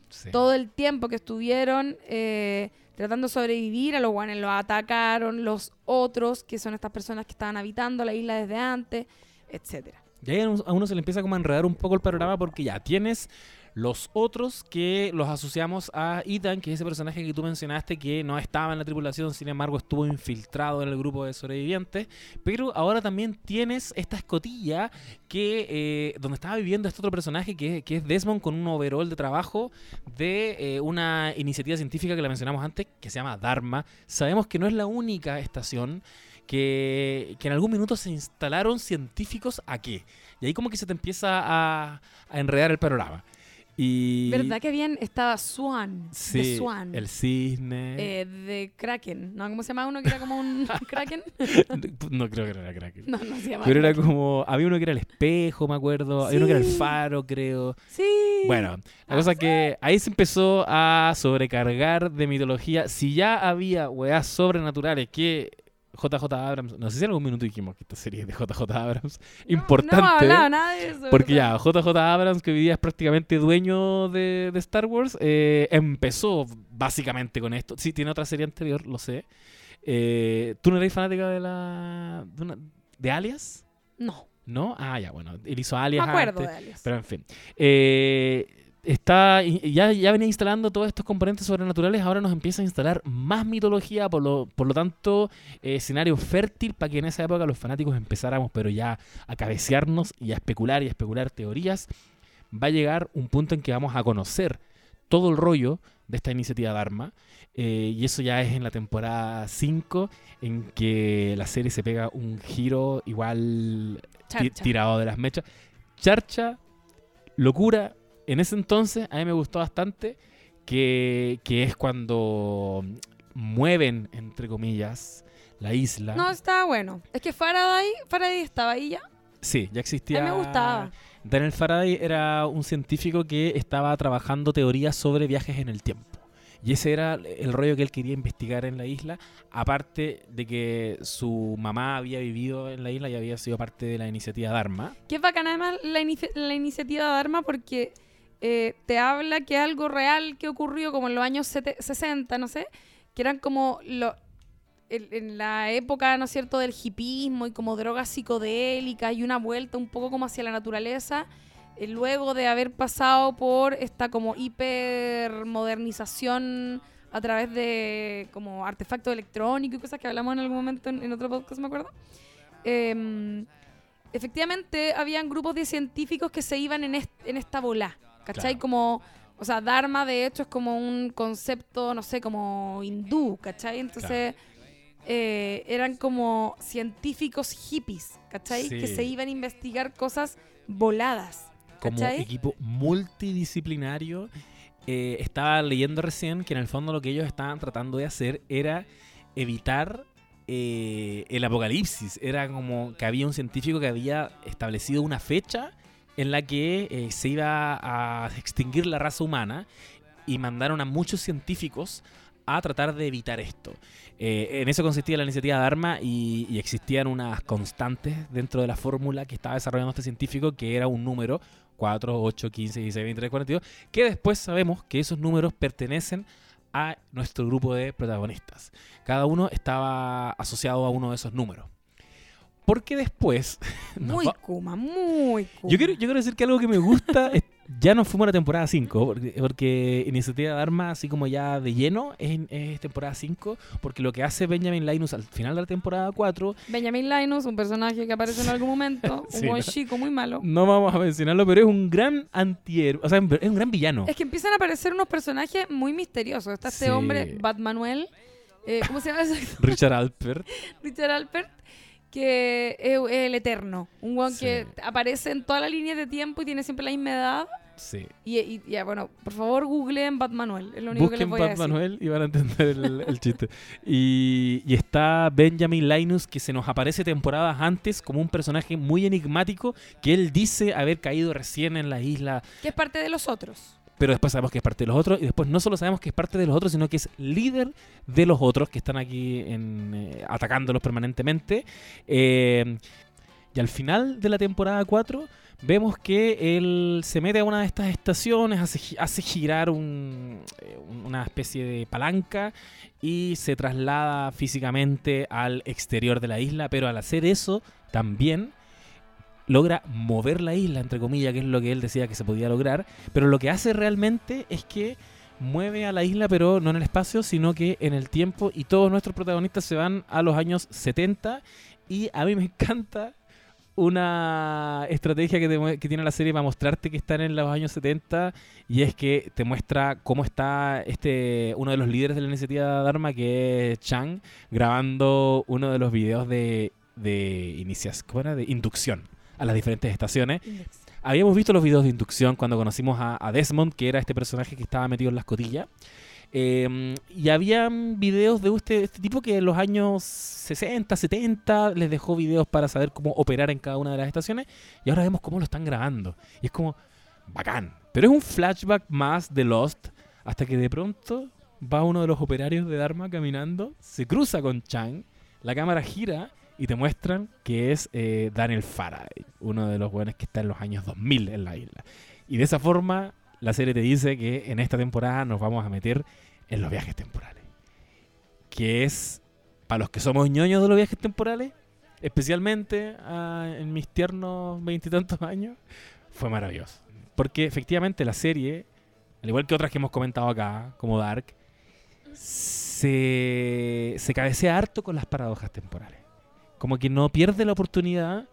B: sí.
A: todo el tiempo que estuvieron eh, tratando de sobrevivir, a los guanes los atacaron, los otros, que son estas personas que estaban habitando la isla desde antes, etcétera.
B: Y ahí a uno- se le empieza como a enredar un poco el panorama porque ya tienes los otros que los asociamos a Ethan, que es ese personaje que tú mencionaste que no estaba en la tripulación, sin embargo estuvo infiltrado en el grupo de sobrevivientes. Pero ahora también tienes esta escotilla que eh, donde estaba viviendo este otro personaje que, que es Desmond con un overall de trabajo de eh, una iniciativa científica que la mencionamos antes, que se llama Dharma. Sabemos que no es la única estación que, que en algún minuto se instalaron científicos aquí. Y ahí como que se te empieza a, a enredar el panorama. Y
A: ¿Verdad que habían, estaba Swan,
B: Sí,
A: de Swan,
B: el cisne.
A: eh, de Kraken, ¿no? ¿Cómo se llama uno que era como un Kraken?
B: no creo que era Kraken.
A: No, no se llama
B: Pero era como, había uno que era el espejo, me acuerdo, había uno que era el
A: Sí.
B: faro, creo.
A: Sí.
B: Bueno, la
A: Ah,
B: cosa es que ahí se empezó a sobrecargar de mitología. Si ya había weas sobrenaturales que JJ Abrams, no sé si en algún minuto dijimos que esta serie es de JJ Abrams,
A: No,
B: importante.
A: No, hablado nada de eso.
B: Porque ya, JJ Abrams, que hoy día es prácticamente dueño de, de Star Wars, eh, empezó básicamente con esto. Sí, tiene otra serie anterior, lo sé. Eh, ¿Tú no eres fanática de la. de, una- de Alias?
A: No,
B: ¿No? Ah, ya, bueno. Él hizo
A: me
B: Alias.
A: acuerdo
B: antes,
A: de Alias.
B: Pero en fin. Eh, está, ya, ya venía instalando todos estos componentes sobrenaturales, ahora nos empieza a instalar más mitología, por lo, por lo tanto, eh, escenario fértil para que en esa época los fanáticos empezáramos, pero ya a cabecearnos y a especular y a especular teorías. Va a llegar un punto en que vamos a conocer todo el rollo de esta iniciativa Dharma. eh, y eso ya es en la temporada 5, en que la serie se pega un giro igual ti- tirado de las mechas. Charcha, locura. En ese entonces a mí me gustó bastante que, que es cuando mueven, entre comillas, la isla.
A: No, estaba bueno. Es que Faraday, Faraday estaba ahí ya.
B: Sí, ya
A: A
B: existía.
A: mí me gustaba.
B: Daniel Faraday era un científico que estaba trabajando teorías sobre viajes en el tiempo. Y ese era el rollo que él quería investigar en la isla, aparte de que su mamá había vivido en la isla y había sido parte de la iniciativa Dharma.
A: Es bacana además la, inici- la iniciativa Dharma porque eh, te habla que algo real que ocurrió como en los años sete- 60, no sé, que eran como lo, en la época, ¿no es cierto?, del hipismo y como drogas psicodélicas y una vuelta un poco como hacia la naturaleza, eh, luego de haber pasado por esta como hipermodernización a través de como artefactos electrónicos y cosas que hablamos en algún momento en, otro podcast, me acuerdo. Em, efectivamente, habían grupos de científicos que se iban en, en esta bola, ¿cachai?
B: Claro.
A: Como, o sea, Dharma de hecho es como un concepto, no sé, como hindú, ¿cachai? Entonces, eh, eran como científicos hippies, ¿cachai? Que se iban a investigar cosas voladas,
B: como
A: ¿cachai?
B: equipo multidisciplinario. eh, estaba leyendo recién que en el fondo lo que ellos estaban tratando de hacer era evitar eh, el apocalipsis. Era como que había un científico que había establecido una fecha en la que eh, se iba a extinguir la raza humana y mandaron a muchos científicos a tratar de evitar esto. Eh, en eso consistía la iniciativa de Arma y, y existían unas constantes dentro de la fórmula que estaba desarrollando este científico que era un número 4, 8, 15, 16, 23, 42, que después sabemos que esos números pertenecen a nuestro grupo de protagonistas. Cada uno estaba asociado a uno de esos números. Porque después...
A: Muy
B: va-
A: Kuma, muy Kuma.
B: yo, quiero, yo quiero decir que algo que me gusta, es- ya nos fuimos a la temporada 5, porque, porque Iniciativa de Arma, así como ya de lleno, es, es temporada 5, porque lo que hace Benjamin Linus al final de la temporada 4,
A: Benjamin Linus, un personaje que aparece en algún momento,
B: Sí,
A: un buen
B: ¿no?
A: chico muy malo.
B: no vamos a mencionarlo, pero es un gran antihéroe, o sea, es un gran villano.
A: Es que empiezan a aparecer unos personajes muy misteriosos. Está este
B: Sí.
A: hombre, Batmanuel, eh, ¿cómo se llama?
B: Richard Alpert.
A: Richard Alpert, que es, es el eterno. Un
B: Sí.
A: que aparece en toda la línea de tiempo y tiene siempre la misma edad.
B: Sí.
A: Y, y- ya, bueno, por favor, googleen Batmanuel. Es lo único que les voy a decir.
B: Manuel y van a entender el, el chiste. Y, y está Benjamin Linus, que se nos aparece temporadas antes como un personaje muy enigmático, que él dice haber caído recién en la isla,
A: Que es parte de los otros.
B: Pero después sabemos que es parte de los otros, y después no solo sabemos que es parte de los otros, sino que es líder de los otros que están aquí en, eh, atacándolos permanentemente. Eh, y al final de la temporada 4 vemos que él se mete a una de estas estaciones, hace, hace girar eh, un- una especie de palanca y se traslada físicamente al exterior de la isla, pero al hacer eso también logra mover la isla, entre comillas, que es lo que él decía que se podía lograr, pero lo que hace realmente es que mueve a la isla, pero no en el espacio, sino que en el tiempo, y todos nuestros protagonistas se van a los años 70, y a mí me encanta una estrategia que, tiene la serie para mostrarte que están en los años 70 y es que te muestra cómo está este uno de los líderes de la iniciativa Dharma que es Chang grabando uno de los videos de de inicias, de inducción a las diferentes estaciones. Habíamos visto los videos de inducción cuando conocimos a, a Desmond, que era este personaje que estaba metido en la escotilla. Eh, y habían videos de este, este tipo que en los años 60, 70 les dejó videos para saber cómo operar en cada una de las estaciones. Y ahora vemos cómo lo están grabando. Y es como bacán. Pero es un flashback más de Lost. Hasta que de pronto va uno de los operarios de Dharma caminando, se cruza con Chang, la cámara gira y te muestran que es eh, Daniel Faraday, uno de los buenos que está en los años 2000 en la isla. Y de esa forma, la serie te dice que en esta temporada nos vamos a meter en los viajes temporales. Que es, para los que somos ñoños de los viajes temporales, especialmente ah, en mis tiernos veintitantos años, fue maravilloso. Porque efectivamente la serie, al igual que otras que hemos comentado acá, como Dark, se, se cabecea harto con las paradojas temporales. Como que no pierde la oportunidad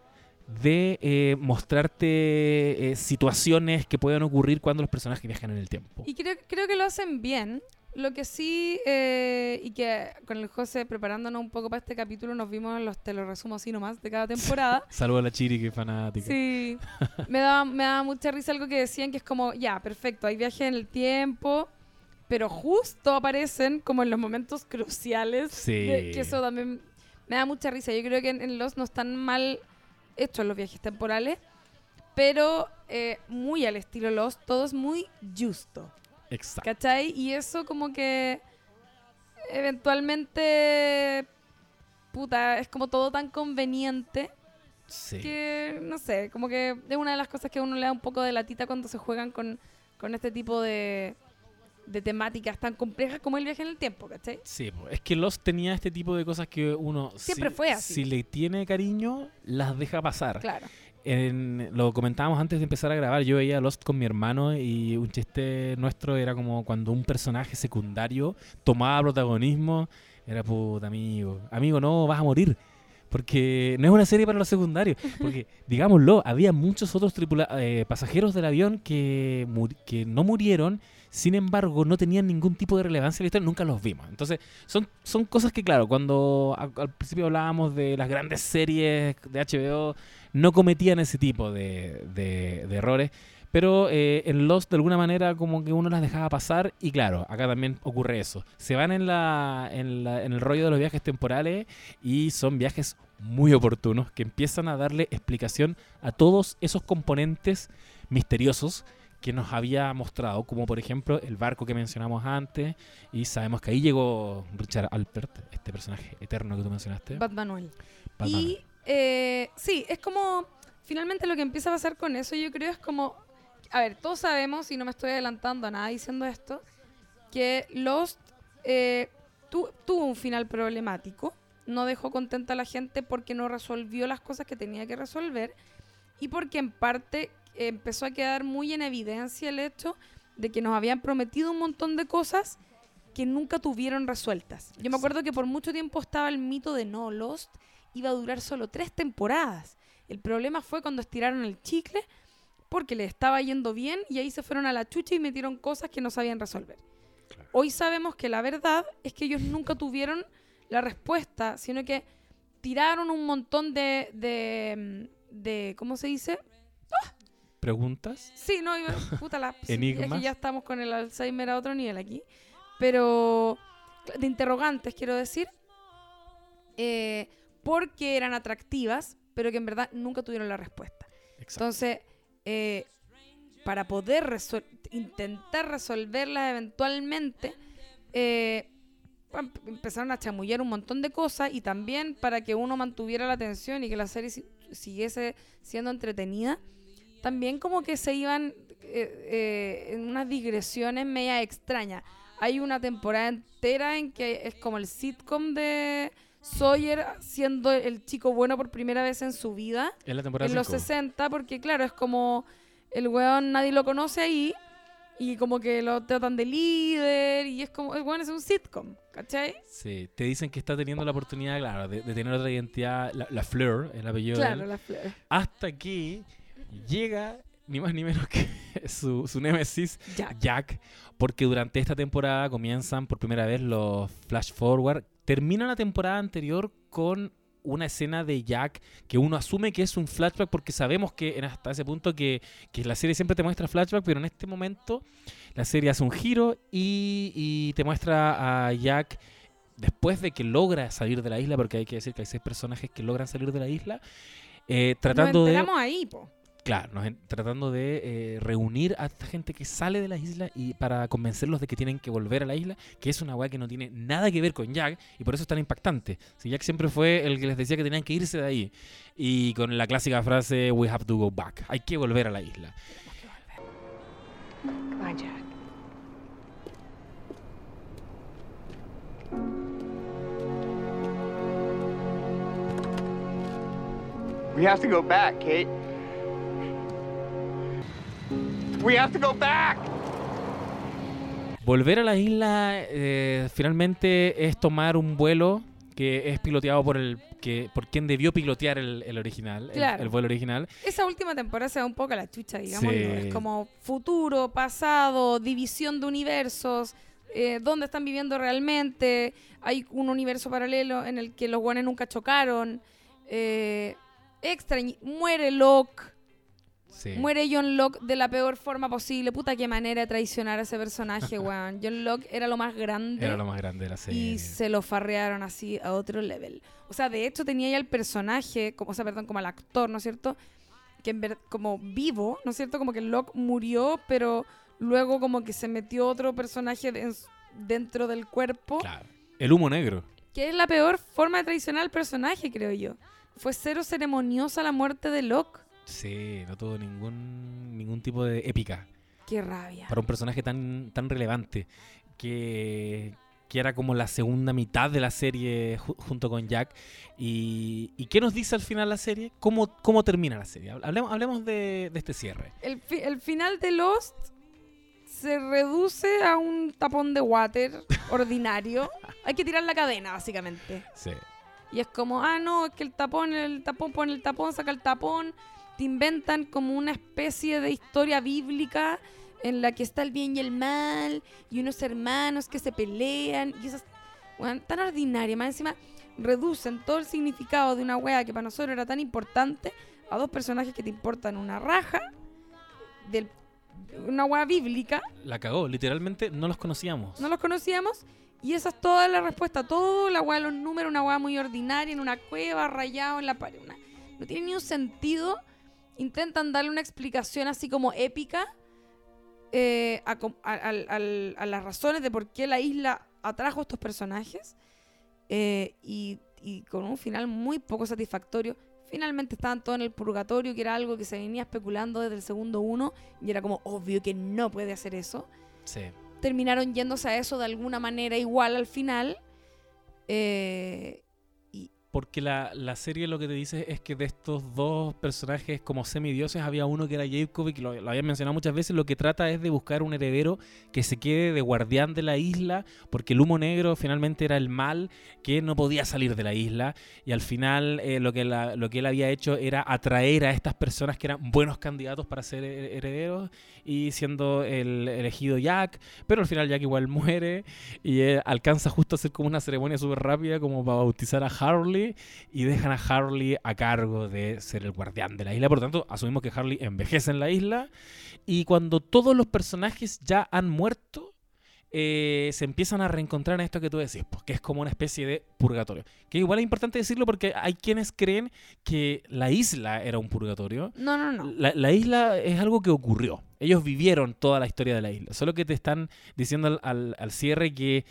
B: de eh, mostrarte eh, situaciones que pueden ocurrir cuando los personajes viajan en el tiempo.
A: Y creo, creo que lo hacen bien. Lo que sí, eh, y que con el José preparándonos un poco para este capítulo, nos vimos en los, te lo resumo así nomás, de cada temporada.
B: Saludos a la Chiri, que fanática.
A: Sí, me daba, me daba mucha risa algo que decían que es como, ya, perfecto, hay viaje en el tiempo, pero justo aparecen como en los momentos cruciales.
B: Sí.
A: de- que eso también me da mucha risa. Yo creo que en, en Los no están mal hechos los viajes temporales, pero eh, muy al estilo Los, todo es muy justo.
B: Exacto.
A: ¿Cachai? Y eso como que eventualmente, puta, es como todo tan conveniente
B: Sí.
A: que, no sé, como que es una de las cosas que a uno le da un poco de latita cuando se juegan con, con este tipo de, de temáticas tan complejas como el viaje en el tiempo, ¿cachai?
B: Sí, es que Lost tenía este tipo de cosas que uno,
A: Siempre
B: si,
A: fue así.
B: si le tiene cariño, las deja pasar.
A: Claro.
B: En- lo comentábamos antes de empezar a grabar, yo veía Lost con mi hermano y un chiste nuestro era como cuando un personaje secundario tomaba protagonismo, era puta amigo, amigo no, vas a morir. Porque no es una serie para los secundarios. Porque, digámoslo, había muchos otros eh, pasajeros del avión que, que no murieron, sin embargo, no tenían ningún tipo de relevancia en la historia, nunca los vimos. Entonces, son, son cosas que, claro, cuando a- al principio hablábamos de las grandes series de HBO, no cometían ese tipo de, de- de errores. Pero eh, en Lost, de alguna manera, como que uno las dejaba pasar. Y claro, acá también ocurre eso. Se van en, la, en, la- en el rollo de los viajes temporales y son viajes muy oportunos que empiezan a darle explicación a todos esos componentes misteriosos que nos había mostrado, como por ejemplo el barco que mencionamos antes, y sabemos que ahí llegó Richard Alpert, este personaje eterno que tú mencionaste.
A: Bad Manuel. Y eh, sí, es como, finalmente lo que empieza a pasar con eso, yo creo es como, a ver, todos sabemos, y no me estoy adelantando a nada diciendo esto, que Lost eh, tu- tuvo un final problemático, no dejó contenta a la gente porque no resolvió las cosas que tenía que resolver y porque en parte empezó a quedar muy en evidencia el hecho de que nos habían prometido un montón de cosas que nunca tuvieron resueltas. Yo me acuerdo que por mucho tiempo estaba el mito de no, Lost iba a durar solo tres temporadas. El problema fue cuando estiraron el chicle porque le estaba yendo bien y ahí se fueron a la chucha y metieron cosas que no sabían resolver. Hoy sabemos que la verdad es que ellos nunca tuvieron la respuesta, sino que tiraron un montón de, de, de ¿cómo se dice?
B: ¿Preguntas?
A: Sí, no, iba- puta la... es que ya estamos con el Alzheimer a otro nivel aquí. Pero de interrogantes, quiero decir, eh, porque eran atractivas, pero que en verdad nunca tuvieron la respuesta.
B: Exacto.
A: Entonces, eh, para poder resol- intentar resolverlas eventualmente, eh, em- empezaron a chamullar un montón de cosas y también para que uno mantuviera la atención y que la serie si- siguiese siendo entretenida, también como que se iban eh, eh, en unas digresiones media extrañas. Hay una temporada entera en que es como el sitcom de Sawyer siendo el chico bueno por primera vez en su vida
B: en la temporada
A: en los
B: cinco.
A: 60, porque claro, es como el weón nadie lo conoce ahí y como que lo tratan de líder y es como, el weón es un sitcom, ¿cachai?
B: Sí, te dicen que está teniendo la oportunidad, claro, de, de tener otra identidad, la, la Fleur, el apellido de
A: Claro,
B: él,
A: la flor.
B: hasta que llega ni más ni menos que su, su némesis,
A: Jack.
B: Jack, porque durante esta temporada comienzan por primera vez los flash forward. Termina la temporada anterior con una escena de Jack que uno asume que es un flashback porque sabemos que en hasta ese punto que, que la serie siempre te muestra flashback, pero en este momento la serie hace un giro y, y te muestra a Jack después de que logra salir de la isla, porque hay que decir que hay seis personajes que logran salir de la isla, eh, tratando
A: Nos
B: de...
A: ahí, po.
B: Claro, nos tratando de eh, reunir a esta gente que sale de la isla y para convencerlos de que tienen que volver a la isla, que es una weá que no tiene nada que ver con Jack y por eso es tan impactante. Si Jack siempre fue el que les decía que tenían que irse de ahí y con la clásica frase We have to go back, hay que volver a la isla.
E: Jack.
D: We have to go back, Kate. We have to go back!
B: Volver a la isla eh, finalmente es tomar un vuelo que es piloteado por el que por quien debió pilotear el, el original, el-
A: Claro.
B: el, vuelo original.
A: Esa última temporada se da un poco a la chucha, digámoslo.
B: Sí.
A: Es como futuro, pasado, división de universos, eh, dónde están viviendo realmente. Hay un universo paralelo en el que los guanes nunca chocaron. Eh, extra, muere Locke.
B: Sí.
A: Muere John Locke de la peor forma posible. Puta, qué manera de traicionar a ese personaje, weón. John Locke era lo más grande.
B: Era lo más grande de la serie.
A: y se lo farrearon así a otro level. O sea, de hecho tenía ya el personaje, como, o sea, perdón, como el actor, ¿no es cierto? Que en ver- como vivo, ¿no es cierto? Como que Locke murió, pero luego como que se metió otro personaje de- dentro del cuerpo,
B: Claro. El humo negro.
A: que es la peor forma de traicionar al personaje, creo yo. Fue cero ceremoniosa la muerte de Locke.
B: Sí, no tuvo ningún, ningún tipo de épica
A: Qué rabia.
B: para un personaje tan, tan relevante que, que era como la segunda mitad de la serie ju- junto con Jack. Y, ¿Y qué nos dice al final la serie? ¿Cómo, cómo termina la serie? Hablemos, hablemos de, de este cierre.
A: El, fi- el final de Lost se reduce a un tapón de water ordinario. Hay que tirar la cadena, básicamente.
B: Sí.
A: Y es como, ah, no, es que el tapón, el tapón, pone el tapón, saca el tapón. Te inventan como una especie de historia bíblica en la que está el bien y el mal y unos hermanos que se pelean y esas, tan ordinaria. Más encima, reducen todo el significado de una wea que para nosotros era tan importante a dos personajes que te importan una raja del una hueá bíblica,
B: La cagó, literalmente no los conocíamos.
A: no los conocíamos. Y esa es toda la respuesta, todo la hueá de los números, una hueá muy ordinaria, en una cueva, rayado en la pared. una- no tiene ni un sentido. Intentan darle una explicación así como épica eh, a, a- las razones de por qué la isla atrajo a estos personajes. eh, y, y con un final muy poco satisfactorio. Finalmente estaban todos en el purgatorio, que era algo que se venía especulando desde el segundo uno, y era como obvio que no puede hacer eso
B: Sí.
A: terminaron yéndose a eso de alguna manera igual al final. Eh,
B: Porque la, la serie lo que te dice es que de estos dos personajes como semidioses había uno que era Jacob y que lo, lo habían mencionado muchas veces. Lo que trata es de buscar un heredero que se quede de guardián de la isla, porque el humo negro finalmente era el mal que no podía salir de la isla. Y al final eh, lo, que la- lo que él había hecho era atraer a estas personas que eran buenos candidatos para ser her- herederos y siendo el elegido Jack. Pero al final Jack igual muere y eh, alcanza justo a hacer como una ceremonia súper rápida como para bautizar a Harley y dejan a Harley a cargo de ser el guardián de la isla. Por lo tanto, asumimos que Harley envejece en la isla y cuando todos los personajes ya han muerto, eh, se empiezan a reencontrar en esto que tú decís, porque es como una especie de purgatorio. Que igual es importante decirlo porque hay quienes creen que la isla era un purgatorio.
A: no, no, no.
B: La, la isla es algo que ocurrió. Ellos vivieron toda la historia de la isla. Solo que te están diciendo al, al- al cierre que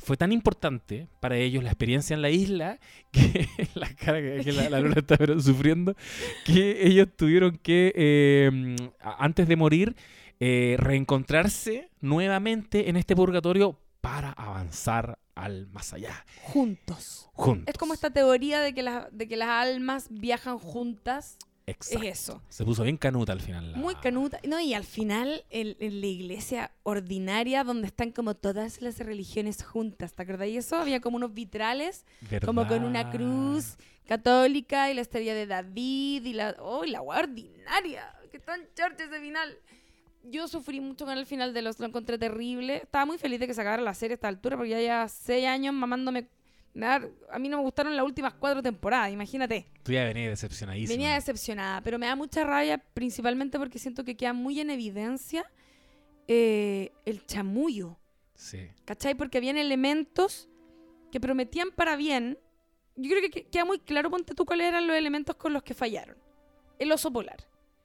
B: fue tan importante para ellos la experiencia en la isla que la cara que, que la, la luna está sufriendo que ellos tuvieron que eh, antes de morir eh, reencontrarse nuevamente en este purgatorio para avanzar al más allá
A: Juntos.
B: juntos.
A: Es como esta teoría de que, las de que las almas viajan juntas.
B: Exacto.
A: Es eso.
B: Se puso bien canuta al final. la-
A: Muy canuta. No, y al final, en, en la iglesia ordinaria, donde están como todas las religiones juntas, ¿te acordás? Y eso había como unos vitrales, como con una
B: ¿Verdad?
A: cruz católica y la estrella de David y la. ¡Oh, la ordinaria! ¡Qué tan chorche ese final! Yo sufrí mucho con el final de los, lo encontré terrible. Estaba muy feliz de que se acabara la serie a esta altura, porque ya lleva seis años mamándome. A mí no me gustaron las últimas cuatro temporadas, imagínate.
B: Tú ya venías decepcionadísima.
A: Venía decepcionada, pero me da mucha rabia principalmente porque siento que queda muy en evidencia eh, el chamullo,
B: Sí.
A: ¿cachai? Porque habían elementos que prometían para bien. Yo creo que queda muy claro, ponte tú cuáles eran los elementos con los que fallaron. El oso polar.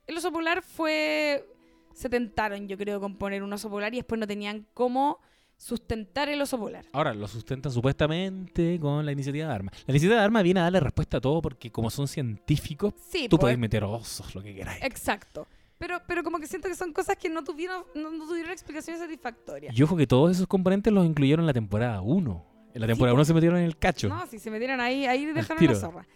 A: El oso polar fue... Se tentaron, yo creo, con poner un oso polar y después no tenían cómo sustentar el oso polar.
B: Ahora, lo sustentan supuestamente con la iniciativa de armas. La iniciativa de armas viene a darle respuesta a todo porque como son científicos,
A: Sí,
B: tú
A: pues,
B: podés meter osos, lo que queráis.
A: Exacto. Pero, pero como que siento que son cosas que no tuvieron, no, no tuvieron explicaciones satisfactorias.
B: Y ojo que todos esos componentes los incluyeron en la temporada 1. En la temporada 1 se metieron en el cacho.
A: No, si se metieron ahí, ahí dejaron la zorra.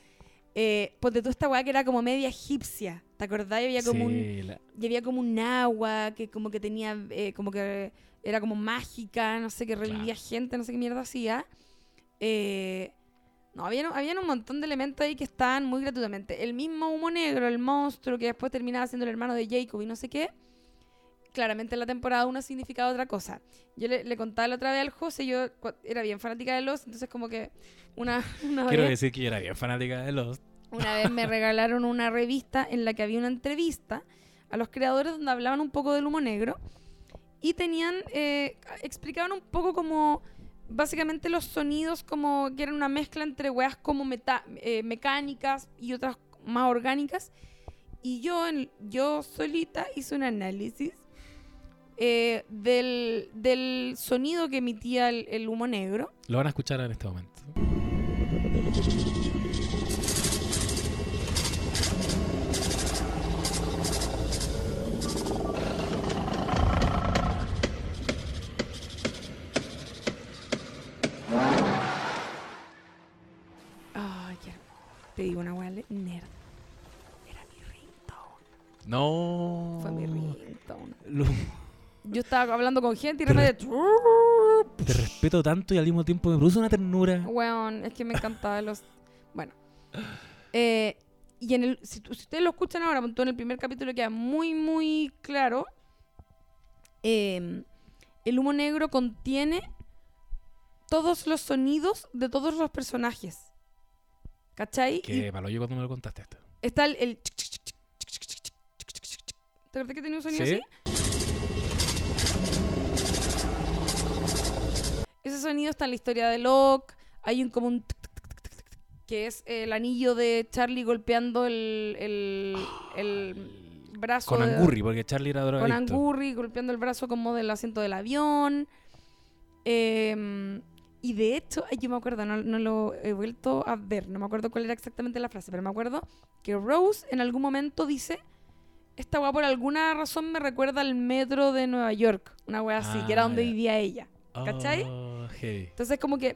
A: Eh, ponte tú esta weá que era como media egipcia. ¿Te acordás? Y había como, un,
B: Sí, la-
A: y había como un agua que como que tenía, eh, como que era como mágica, no sé, que revivía gente, no sé qué mierda hacía. Eh, no, había, habían un montón de elementos ahí que estaban muy gratuitamente. El mismo humo negro, el monstruo que después terminaba siendo el hermano de Jacob y no sé qué. Claramente en la temporada 1 significaba otra cosa. Yo le, le contaba la otra vez al José, yo era bien fanática de los, entonces como que una, una
B: Quiero
A: vez-
B: decir que yo era bien fanática de los...
A: una vez me regalaron una revista en la que había una entrevista a los creadores donde hablaban un poco del humo negro y tenían, eh, explicaban un poco como básicamente los sonidos como que eran una mezcla entre weas como meta- eh, mecánicas y otras más orgánicas. Y yo, yo solita hice un análisis eh, del, del sonido que emitía el, el humo negro.
B: Lo van a escuchar en este momento.
A: Te digo una le- nerd. Era mi ringtone.
B: No.
A: Fue mi ringtone. Yo estaba hablando con gente y de
B: Te
A: repente.
B: Te respeto tanto y al mismo tiempo me produce una ternura.
A: Weón, es que me encantaba los. Bueno. Eh, y en el, si, ustedes lo escuchan ahora, en el primer capítulo queda muy, muy claro. eh, el humo negro contiene todos los sonidos de todos los personajes. ¿Cachai? Y
B: Qué malo yo cuando me lo contaste esto.
A: está el. el ¿Te acuerdas que tenía un sonido
B: ¿Sí?
A: así? Ese sonido está en la historia de Locke. Hay un como un tic, tic, tic, que es el anillo de Charlie golpeando el, el, el brazo
B: Con
A: de-
B: Angurri, porque Charlie era
A: con
B: drogadicto.
A: Angurri golpeando el brazo como del asiento del avión. Eh, y de hecho, ay, yo me acuerdo, no, no lo he vuelto a ver, no me acuerdo cuál era exactamente la frase, pero me acuerdo que Rose en algún momento dice, esta weá por alguna razón me recuerda al metro de Nueva York, una weá así, que era
B: Ah,
A: donde
B: ya.
A: vivía ella. ¿Cachai?
B: Oh, heavy.
A: Entonces como que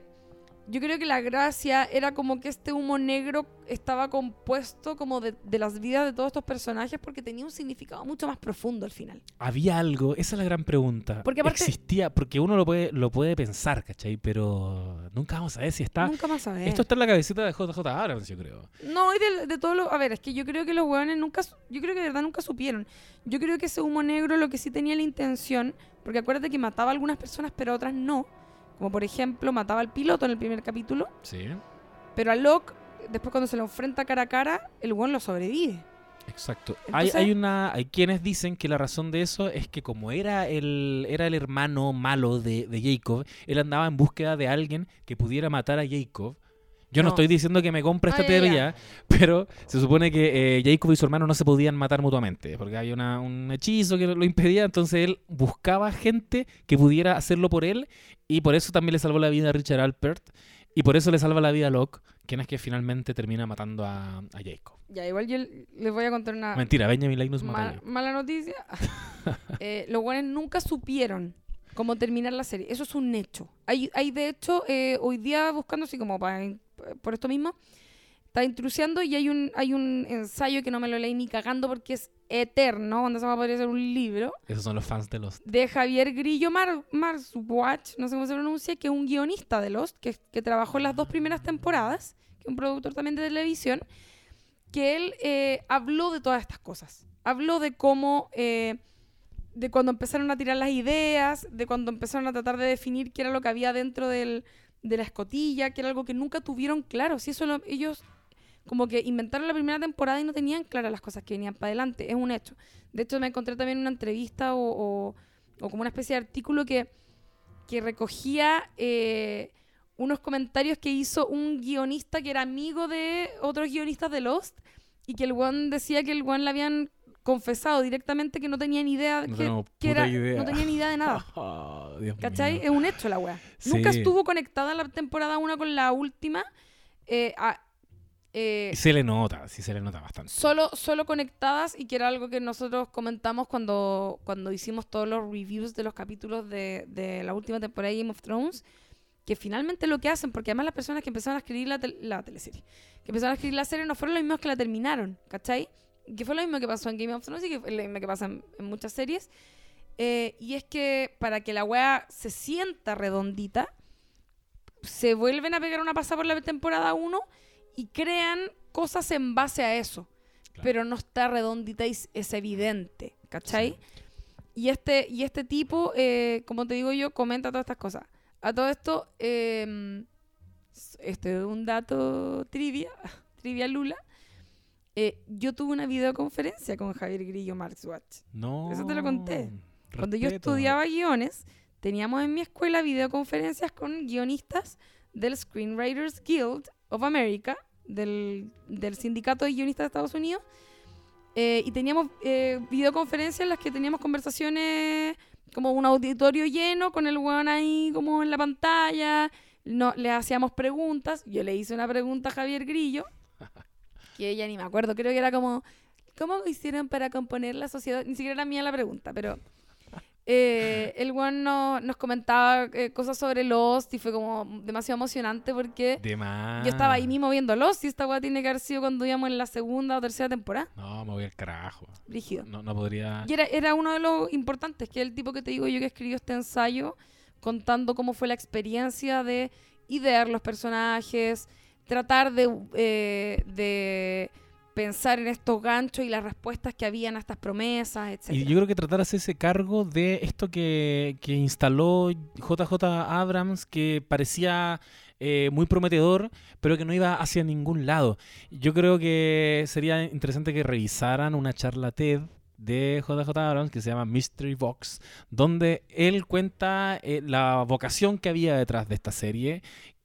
A: yo creo que la gracia era como que este humo negro estaba compuesto como de, de las vidas de todos estos personajes porque tenía un significado mucho más profundo al final.
B: Había algo, esa es la gran pregunta.
A: Porque aparte-
B: Existía, porque uno lo puede, lo puede pensar, ¿cachai? Pero nunca vamos a ver si está.
A: Nunca más a ver.
B: Esto está en la cabecita de JJ Abrams, yo creo.
A: No, y de, de todo lo... A ver, es que yo creo que los hueones nunca... Yo creo que de verdad nunca supieron. Yo creo que ese humo negro lo que sí tenía la intención... Porque acuérdate que mataba a algunas personas, pero a otras no. Como por ejemplo, mataba al piloto en el primer capítulo.
B: Sí,
A: Pero a Locke, después cuando se lo enfrenta cara a cara, el hueón lo sobrevive.
B: exacto.
A: Entonces-
B: hay, hay una, hay quienes dicen que la razón de eso es que como era el, era el hermano malo de, de Jacob, él andaba en búsqueda de alguien que pudiera matar a Jacob. Yo no,
A: No.
B: estoy diciendo que me compre esta
A: Ah, ya,
B: pero se supone que eh, Jacob y su hermano no se podían matar mutuamente, porque había una- un hechizo que lo impedía, entonces él buscaba gente que pudiera hacerlo por él, y por eso también le salvó la vida a Richard Alpert, y por eso le salva la vida a Locke, quien es que finalmente termina matando a, a Jacob.
A: Ya, igual yo les voy a contar una
B: Mentira, Benjamin Linus mata a
A: ma-
B: Jacob.
A: mala noticia. Eh, los hueones nunca supieron cómo terminar la serie. Eso es un hecho. Hay, hay de hecho, eh, hoy día buscando así como para, por esto mismo, está intrusiando y hay un, hay un ensayo que no me lo leí ni cagando porque es eterno, donde se va a poder ser un libro,
B: Esos son los fans de los...
A: de Javier Grillo Mar Marswatch, no sé cómo se pronuncia, que es un guionista de Lost, que, que trabajó en las dos primeras temporadas, que es un productor también de televisión, que él eh, habló de todas estas cosas. Habló de cómo, eh, de cuando empezaron a tirar las ideas, de cuando empezaron a tratar de definir qué era lo que había dentro del, de la escotilla, que era algo que nunca tuvieron claro. Si eso lo- ellos como que inventaron la primera temporada y no tenían claras las cosas que venían para adelante, es un hecho. De hecho, me encontré también una entrevista o, o- como una especie de artículo que, que recogía eh, unos comentarios que hizo un guionista que era amigo de otros guionistas de Lost y que el one decía que el one le habían confesado directamente que no tenía ni idea,
B: No
A: que, que era,
B: idea.
A: no tenía ni idea de nada.
B: Oh, Dios
A: ¿Cachai?
B: mío.
A: Es un hecho la wea.
B: Sí.
A: Nunca estuvo conectada la temporada 1 con la última. eh, a- eh,
B: Se le nota, sí se le nota bastante.
A: solo, solo conectadas y que era algo que nosotros comentamos cuando, cuando hicimos todos los reviews de los capítulos de, de la última temporada de Game of Thrones, que finalmente lo que hacen, porque además las personas que empezaron a escribir la, tel- la teleserie, que empezaron a escribir la serie no fueron los mismos que la terminaron, ¿cachai? Que fue lo mismo que pasó en Game of Thrones y que fue lo mismo que pasa en, en muchas series. Eh, y es que para que la wea se sienta redondita, se vuelven a pegar una pasada por la temporada 1 y crean cosas en base a eso.
B: Claro.
A: Pero no está redondita y es- evidente, ¿cachai? Y, este, y este tipo, eh, como te digo yo, comenta todas estas cosas. A todo esto, eh, este es un dato trivia, trivia Lula. Eh, yo tuve una videoconferencia con Javier Grillo Marxwatch.
B: No.
A: Eso te lo conté. Cuando yo estudiaba guiones, teníamos en mi escuela videoconferencias con guionistas del Screenwriters Guild of America, del, del sindicato de guionistas de Estados Unidos, eh, y teníamos eh, videoconferencias en las que teníamos conversaciones como un auditorio lleno con el weón ahí como en la pantalla, no, le hacíamos preguntas, yo le hice una pregunta a Javier Grillo, que ella ni me acuerdo, creo que era como, ¿cómo hicieron para componer la sociedad? Ni siquiera era mía la pregunta, pero eh, el one no- nos comentaba eh, cosas sobre Lost y fue como demasiado emocionante porque
B: De más.
A: yo estaba ahí mismo viendo Lost y esta weá tiene que haber sido cuando íbamos en la segunda o tercera temporada.
B: No, me voy al carajo.
A: Rígido.
B: No, no podría.
A: Y era, era uno de los importantes, que el tipo que te digo yo que escribió este ensayo contando cómo fue la experiencia de idear los personajes, tratar de, eh, de pensar en estos ganchos y las respuestas que habían a estas promesas, etc.
B: Y yo creo que tratar de hacerse cargo de esto que, que instaló JJ Abrams, que parecía eh, muy prometedor, pero que no iba hacia ningún lado. Yo creo que sería interesante que revisaran una charla TED de JJ Abrams que se llama Mystery Box, donde él cuenta eh, la vocación que había detrás de esta serie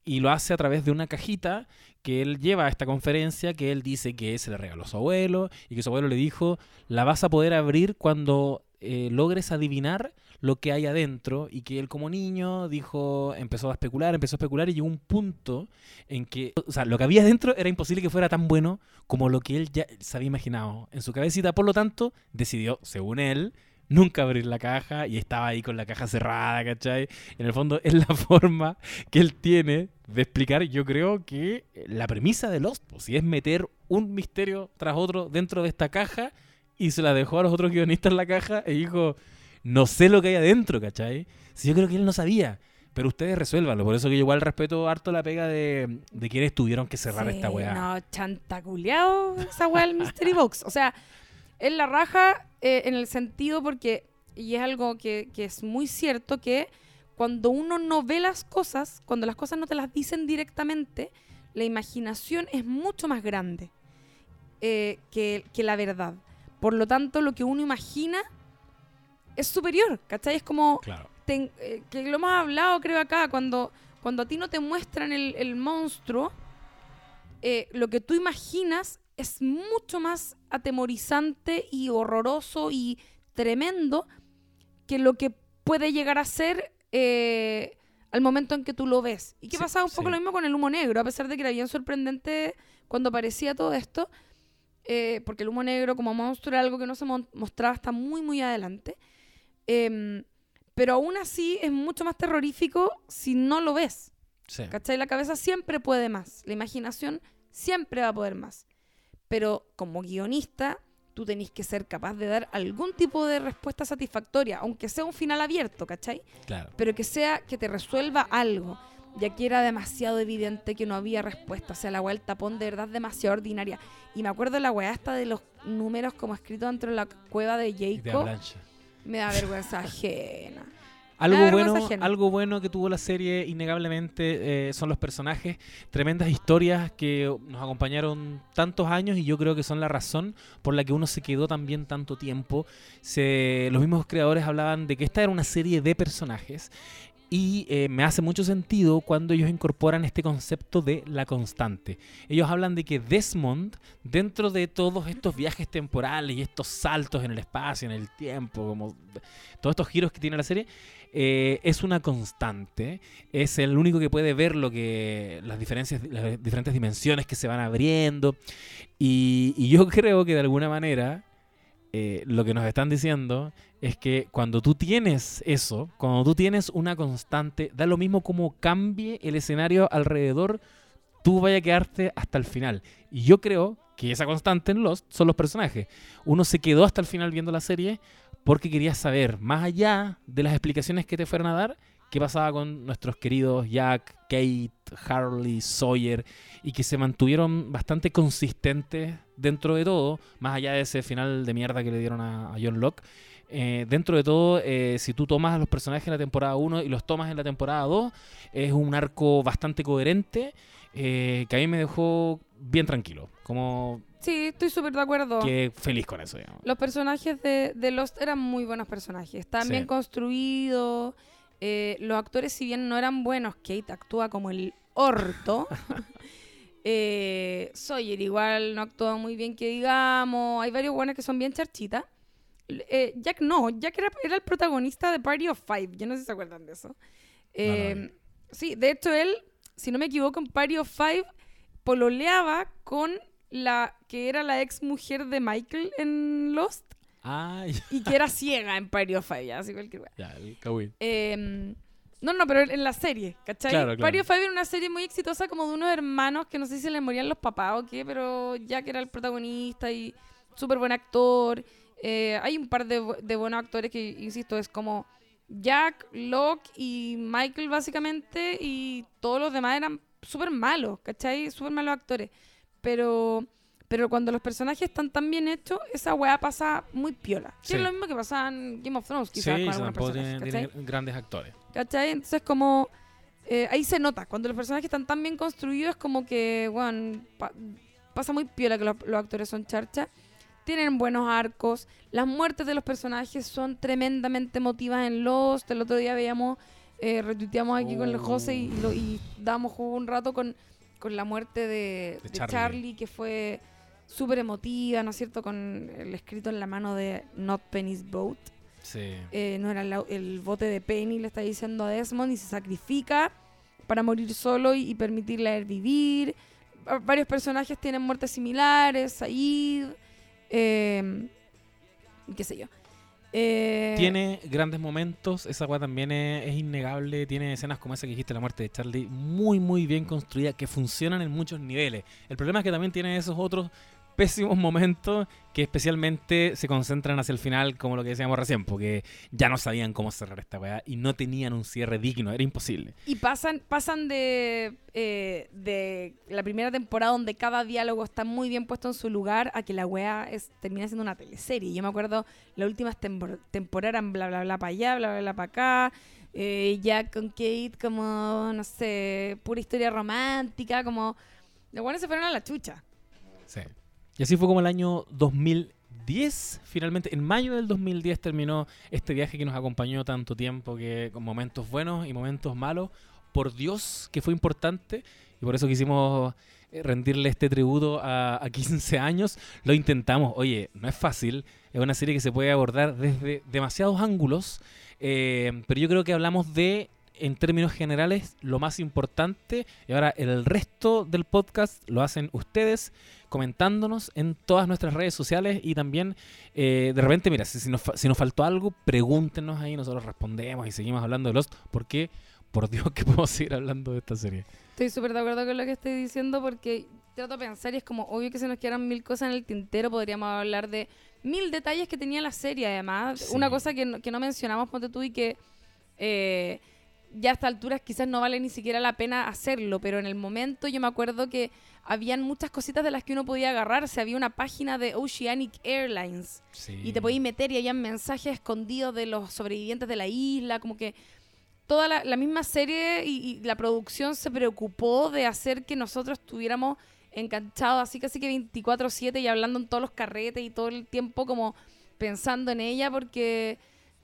B: y lo hace a través de una cajita que él lleva a esta conferencia que él dice que se le regaló a su abuelo y que su abuelo le dijo, la vas a poder abrir cuando eh, logres adivinar lo que hay adentro y que él como niño dijo, empezó a especular, empezó a especular y llegó un punto en que, o sea, lo que había adentro era imposible que fuera tan bueno como lo que él ya se había imaginado en su cabecita, por lo tanto, decidió, según él, nunca abrir la caja y estaba ahí con la caja cerrada, ¿cachai? En el fondo es la forma que él tiene de explicar, yo creo que la premisa de Lost, pues, si es meter un misterio tras otro dentro de esta caja y se la dejó a los otros guionistas en la caja e dijo, no sé lo que hay adentro, ¿cachai? Si yo creo que él no sabía. Pero ustedes resuélvanlo. Por eso que yo igual respeto harto la pega de, de quienes tuvieron que cerrar
A: Sí,
B: esta weá.
A: No, chantaculeado esa weá del Mystery Box. O sea, es la raja eh, en el sentido porque, y es algo que, que es muy cierto, que cuando uno no ve las cosas, cuando las cosas no te las dicen directamente, la imaginación es mucho más grande eh, que, que la verdad. Por lo tanto, lo que uno imagina es superior, ¿cachai? Es como
B: Claro.
A: te- eh, que lo hemos hablado creo acá, cuando, cuando a ti no te muestran el, el monstruo, eh, lo que tú imaginas es mucho más atemorizante y horroroso y tremendo que lo que puede llegar a ser eh, al momento en que tú lo ves. Y que
B: Sí,
A: pasaba un poco
B: sí.
A: lo mismo con el humo negro, a pesar de que era bien sorprendente cuando aparecía todo esto, eh, porque el humo negro como monstruo era algo que no se mostraba hasta muy, muy adelante. Em, pero aún así es mucho más terrorífico si no lo ves.
B: Sí.
A: ¿Cachai? La cabeza siempre puede más. La imaginación siempre va a poder más. Pero como guionista, tú tenés que ser capaz de dar algún tipo de respuesta satisfactoria, aunque sea un final abierto, ¿cachai?
B: Claro.
A: Pero que sea que te resuelva algo. Y aquí era demasiado evidente que no había respuesta. O sea, la weá del tapón de verdad demasiado ordinaria. Y me acuerdo la weá hasta de los números como escrito dentro de la cueva de
B: Y de
A: Jacob.
B: Avalanche.
A: Me da vergüenza ajena.
B: Algo bueno, algo bueno que tuvo la serie, innegablemente, eh, son los personajes. Tremendas historias que nos acompañaron tantos años y yo creo que son la razón por la que uno se quedó también tanto tiempo. Se, los mismos creadores hablaban de que esta era una serie de personajes y eh, me hace mucho sentido cuando ellos incorporan este concepto de la constante. Ellos hablan de que Desmond, dentro de todos estos viajes temporales y estos saltos en el espacio, en el tiempo, como todos estos giros que tiene la serie, eh, es una constante. Es el único que puede ver lo que las diferentes dimensiones que se van abriendo. Y, yo creo que de alguna manera eh, lo que nos están diciendo es que cuando tú tienes eso, cuando tú tienes una constante, da lo mismo como cambie el escenario alrededor, tú vayas a quedarte hasta el final. Y yo creo que esa constante en Lost son los personajes. Uno se quedó hasta el final viendo la serie porque quería saber, más allá de las explicaciones que te fueron a dar, qué pasaba con nuestros queridos Jack, Kate, Harley, Sawyer, y que se mantuvieron bastante consistentes dentro de todo, más allá de ese final de mierda que le dieron a, a John Locke. Eh, dentro de todo, eh, si tú tomas a los personajes en la temporada 1 y los tomas en la temporada 2, es un arco bastante coherente eh, que a mí me dejó bien tranquilo, como
A: Sí, estoy súper de acuerdo.
B: que feliz con eso. digamos.
A: Los personajes de, de Lost eran muy buenos personajes. Estaban
B: Sí.
A: bien construidos. eh, los actores, si bien no eran buenos, Kate actúa como el orto. eh, Sawyer igual no actúa muy bien, que digamos. Hay varios buenos que son bien charchitas. Eh, Jack no, Jack era, era el protagonista de Party of Five. Yo no sé si se acuerdan de eso. Eh, sí, de hecho él, si no me equivoco, en Party of Five pololeaba con la que era la ex mujer de Michael en Lost y que era ciega en Party of Five, ya, así cualquier
B: ya, el Kawin.
A: Eh, no, no, pero en la serie, ¿cachai?
B: Claro, claro.
A: Party of Five era una serie muy exitosa como de unos hermanos que no sé si les morían los papás o qué, pero Jack era el protagonista y súper buen actor. Eh, hay un par de, de buenos actores que, insisto, es como Jack, Locke y Michael básicamente y todos los demás eran súper malos, ¿cachai? Súper malos actores. Pero, pero cuando los personajes están tan bien hechos, esa weá pasa muy piola.
B: Sí.
A: es lo mismo que pasa en Game of Thrones, quizás, con
B: sí,
A: algunos
B: tampoco
A: personajes,
B: tiene,
A: ¿cachai?
B: tiene grandes actores.
A: ¿Cachai? Entonces como... eh, ahí se nota, cuando los personajes están tan bien construidos, como que, bueno, pa- pasa muy piola que los, los actores son charcha. tienen buenos arcos. Las muertes de los personajes son tremendamente emotivas en Lost. El otro día veíamos, eh, retuiteamos aquí con el José y, lo- y damos juego un rato con, con la muerte de,
B: De
A: de
B: Charlie.
A: Charlie. que fue súper emotiva, ¿no es cierto? Con el escrito en la mano de Not Penny's Boat.
B: Sí.
A: Eh, no era el, bote de Penny, le está diciendo a Desmond, y se sacrifica para morir solo y, y permitirle a él vivir. Va- Varios personajes tienen muertes similares, Said, eh, qué sé yo. Eh,
B: Tiene grandes momentos, esa weá también es, es innegable, tiene escenas como esa que dijiste, la muerte de Charlie, muy muy bien construida, que funcionan en muchos niveles. El problema es que también tiene esos otros pésimos momentos que especialmente se concentran hacia el final, como lo que decíamos recién, porque ya no sabían cómo cerrar esta weá y no tenían un cierre digno, era imposible.
A: Y pasan, pasan de, eh, de la primera temporada donde cada diálogo está muy bien puesto en su lugar a que la es, termina siendo una teleserie. Yo me acuerdo las últimas tempor- temporadas eran bla bla bla para allá, bla bla bla para acá. Eh, Jack con Kate como, no sé, pura historia romántica, como... Los buenos se fueron a la chucha.
B: Sí. Y así fue como el año 2010, finalmente, en mayo del 2010 terminó este viaje que nos acompañó tanto tiempo, que con momentos buenos y momentos malos. Por Dios, que fue importante y por eso quisimos eh, rendirle este tributo a, a 15 años. Lo intentamos. Oye, no es fácil. Es una serie que se puede abordar desde demasiados ángulos, eh, pero yo creo que hablamos de en términos generales lo más importante y ahora el resto del podcast lo hacen ustedes comentándonos en todas nuestras redes sociales y también eh, de repente, mira, si, si nos, si nos faltó algo, pregúntenos ahí, nosotros respondemos y seguimos hablando de Lost, porque por Dios que podemos seguir hablando de esta serie.
A: Estoy súper de acuerdo con lo que estoy diciendo porque trato de pensar y es como obvio que se nos quedan mil cosas en el tintero. Podríamos hablar de mil detalles que tenía la serie, además.
B: Sí.
A: Una cosa que no, que no mencionamos, ponte tú, y que eh, ya a estas alturas quizás no vale ni siquiera la pena hacerlo, pero en el momento yo me acuerdo que habían muchas cositas de las que uno podía agarrarse. Había una página de Oceanic Airlines y te podías meter y había mensajes escondidos de los sobrevivientes de la isla, como que toda la, la misma serie y, y la producción se preocupó de hacer que nosotros estuviéramos enganchados así casi que 24/7 y hablando en todos los carretes y todo el tiempo como pensando en ella porque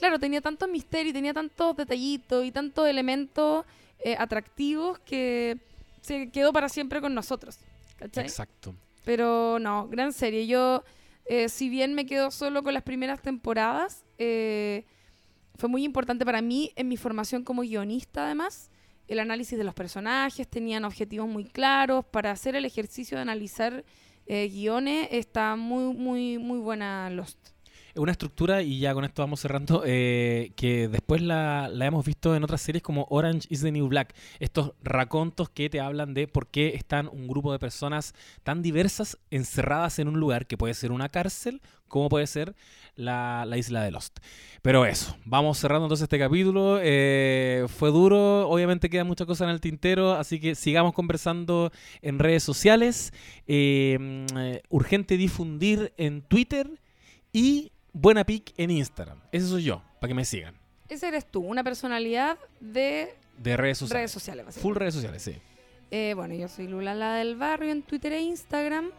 A: claro, tenía tantos misterios, tenía tantos detallitos y tantos elementos eh, atractivos que se quedó para siempre con nosotros. ¿cachai?
B: Exacto.
A: Pero no, gran serie. Yo, eh, si bien me quedo solo con las primeras temporadas, eh, fue muy importante para mí en mi formación como guionista, además. El análisis de los personajes, tenían objetivos muy claros. Para hacer el ejercicio de analizar eh, guiones, está muy, muy, muy buena Lost.
B: Una estructura, y ya con esto vamos cerrando, eh, que después la, la hemos visto en otras series como Orange is the New Black. Estos racontos que te hablan de por qué están un grupo de personas tan diversas encerradas en un lugar que puede ser una cárcel, como puede ser la, la isla de Lost. Pero eso, vamos cerrando entonces este capítulo. Eh, fue duro, obviamente queda muchas cosas en el tintero, así que sigamos conversando en redes sociales. Eh, mm, urgente difundir en Twitter y Buena Pic en Instagram. Ese soy yo, para que me sigan.
A: Ese eres tú, una personalidad de
B: De redes sociales.
A: redes sociales.
B: Full redes sociales, sí.
A: Eh, bueno, yo soy Lula la del barrio en Twitter e Instagram.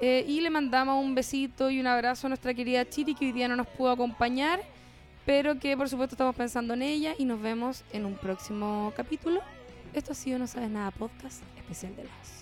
A: eh, y le mandamos un besito y un abrazo a nuestra querida Chiri, que hoy día no nos pudo acompañar, pero que por supuesto estamos pensando en ella y nos vemos en un próximo capítulo. Esto ha sido No Sabes Nada Podcast especial de Lost.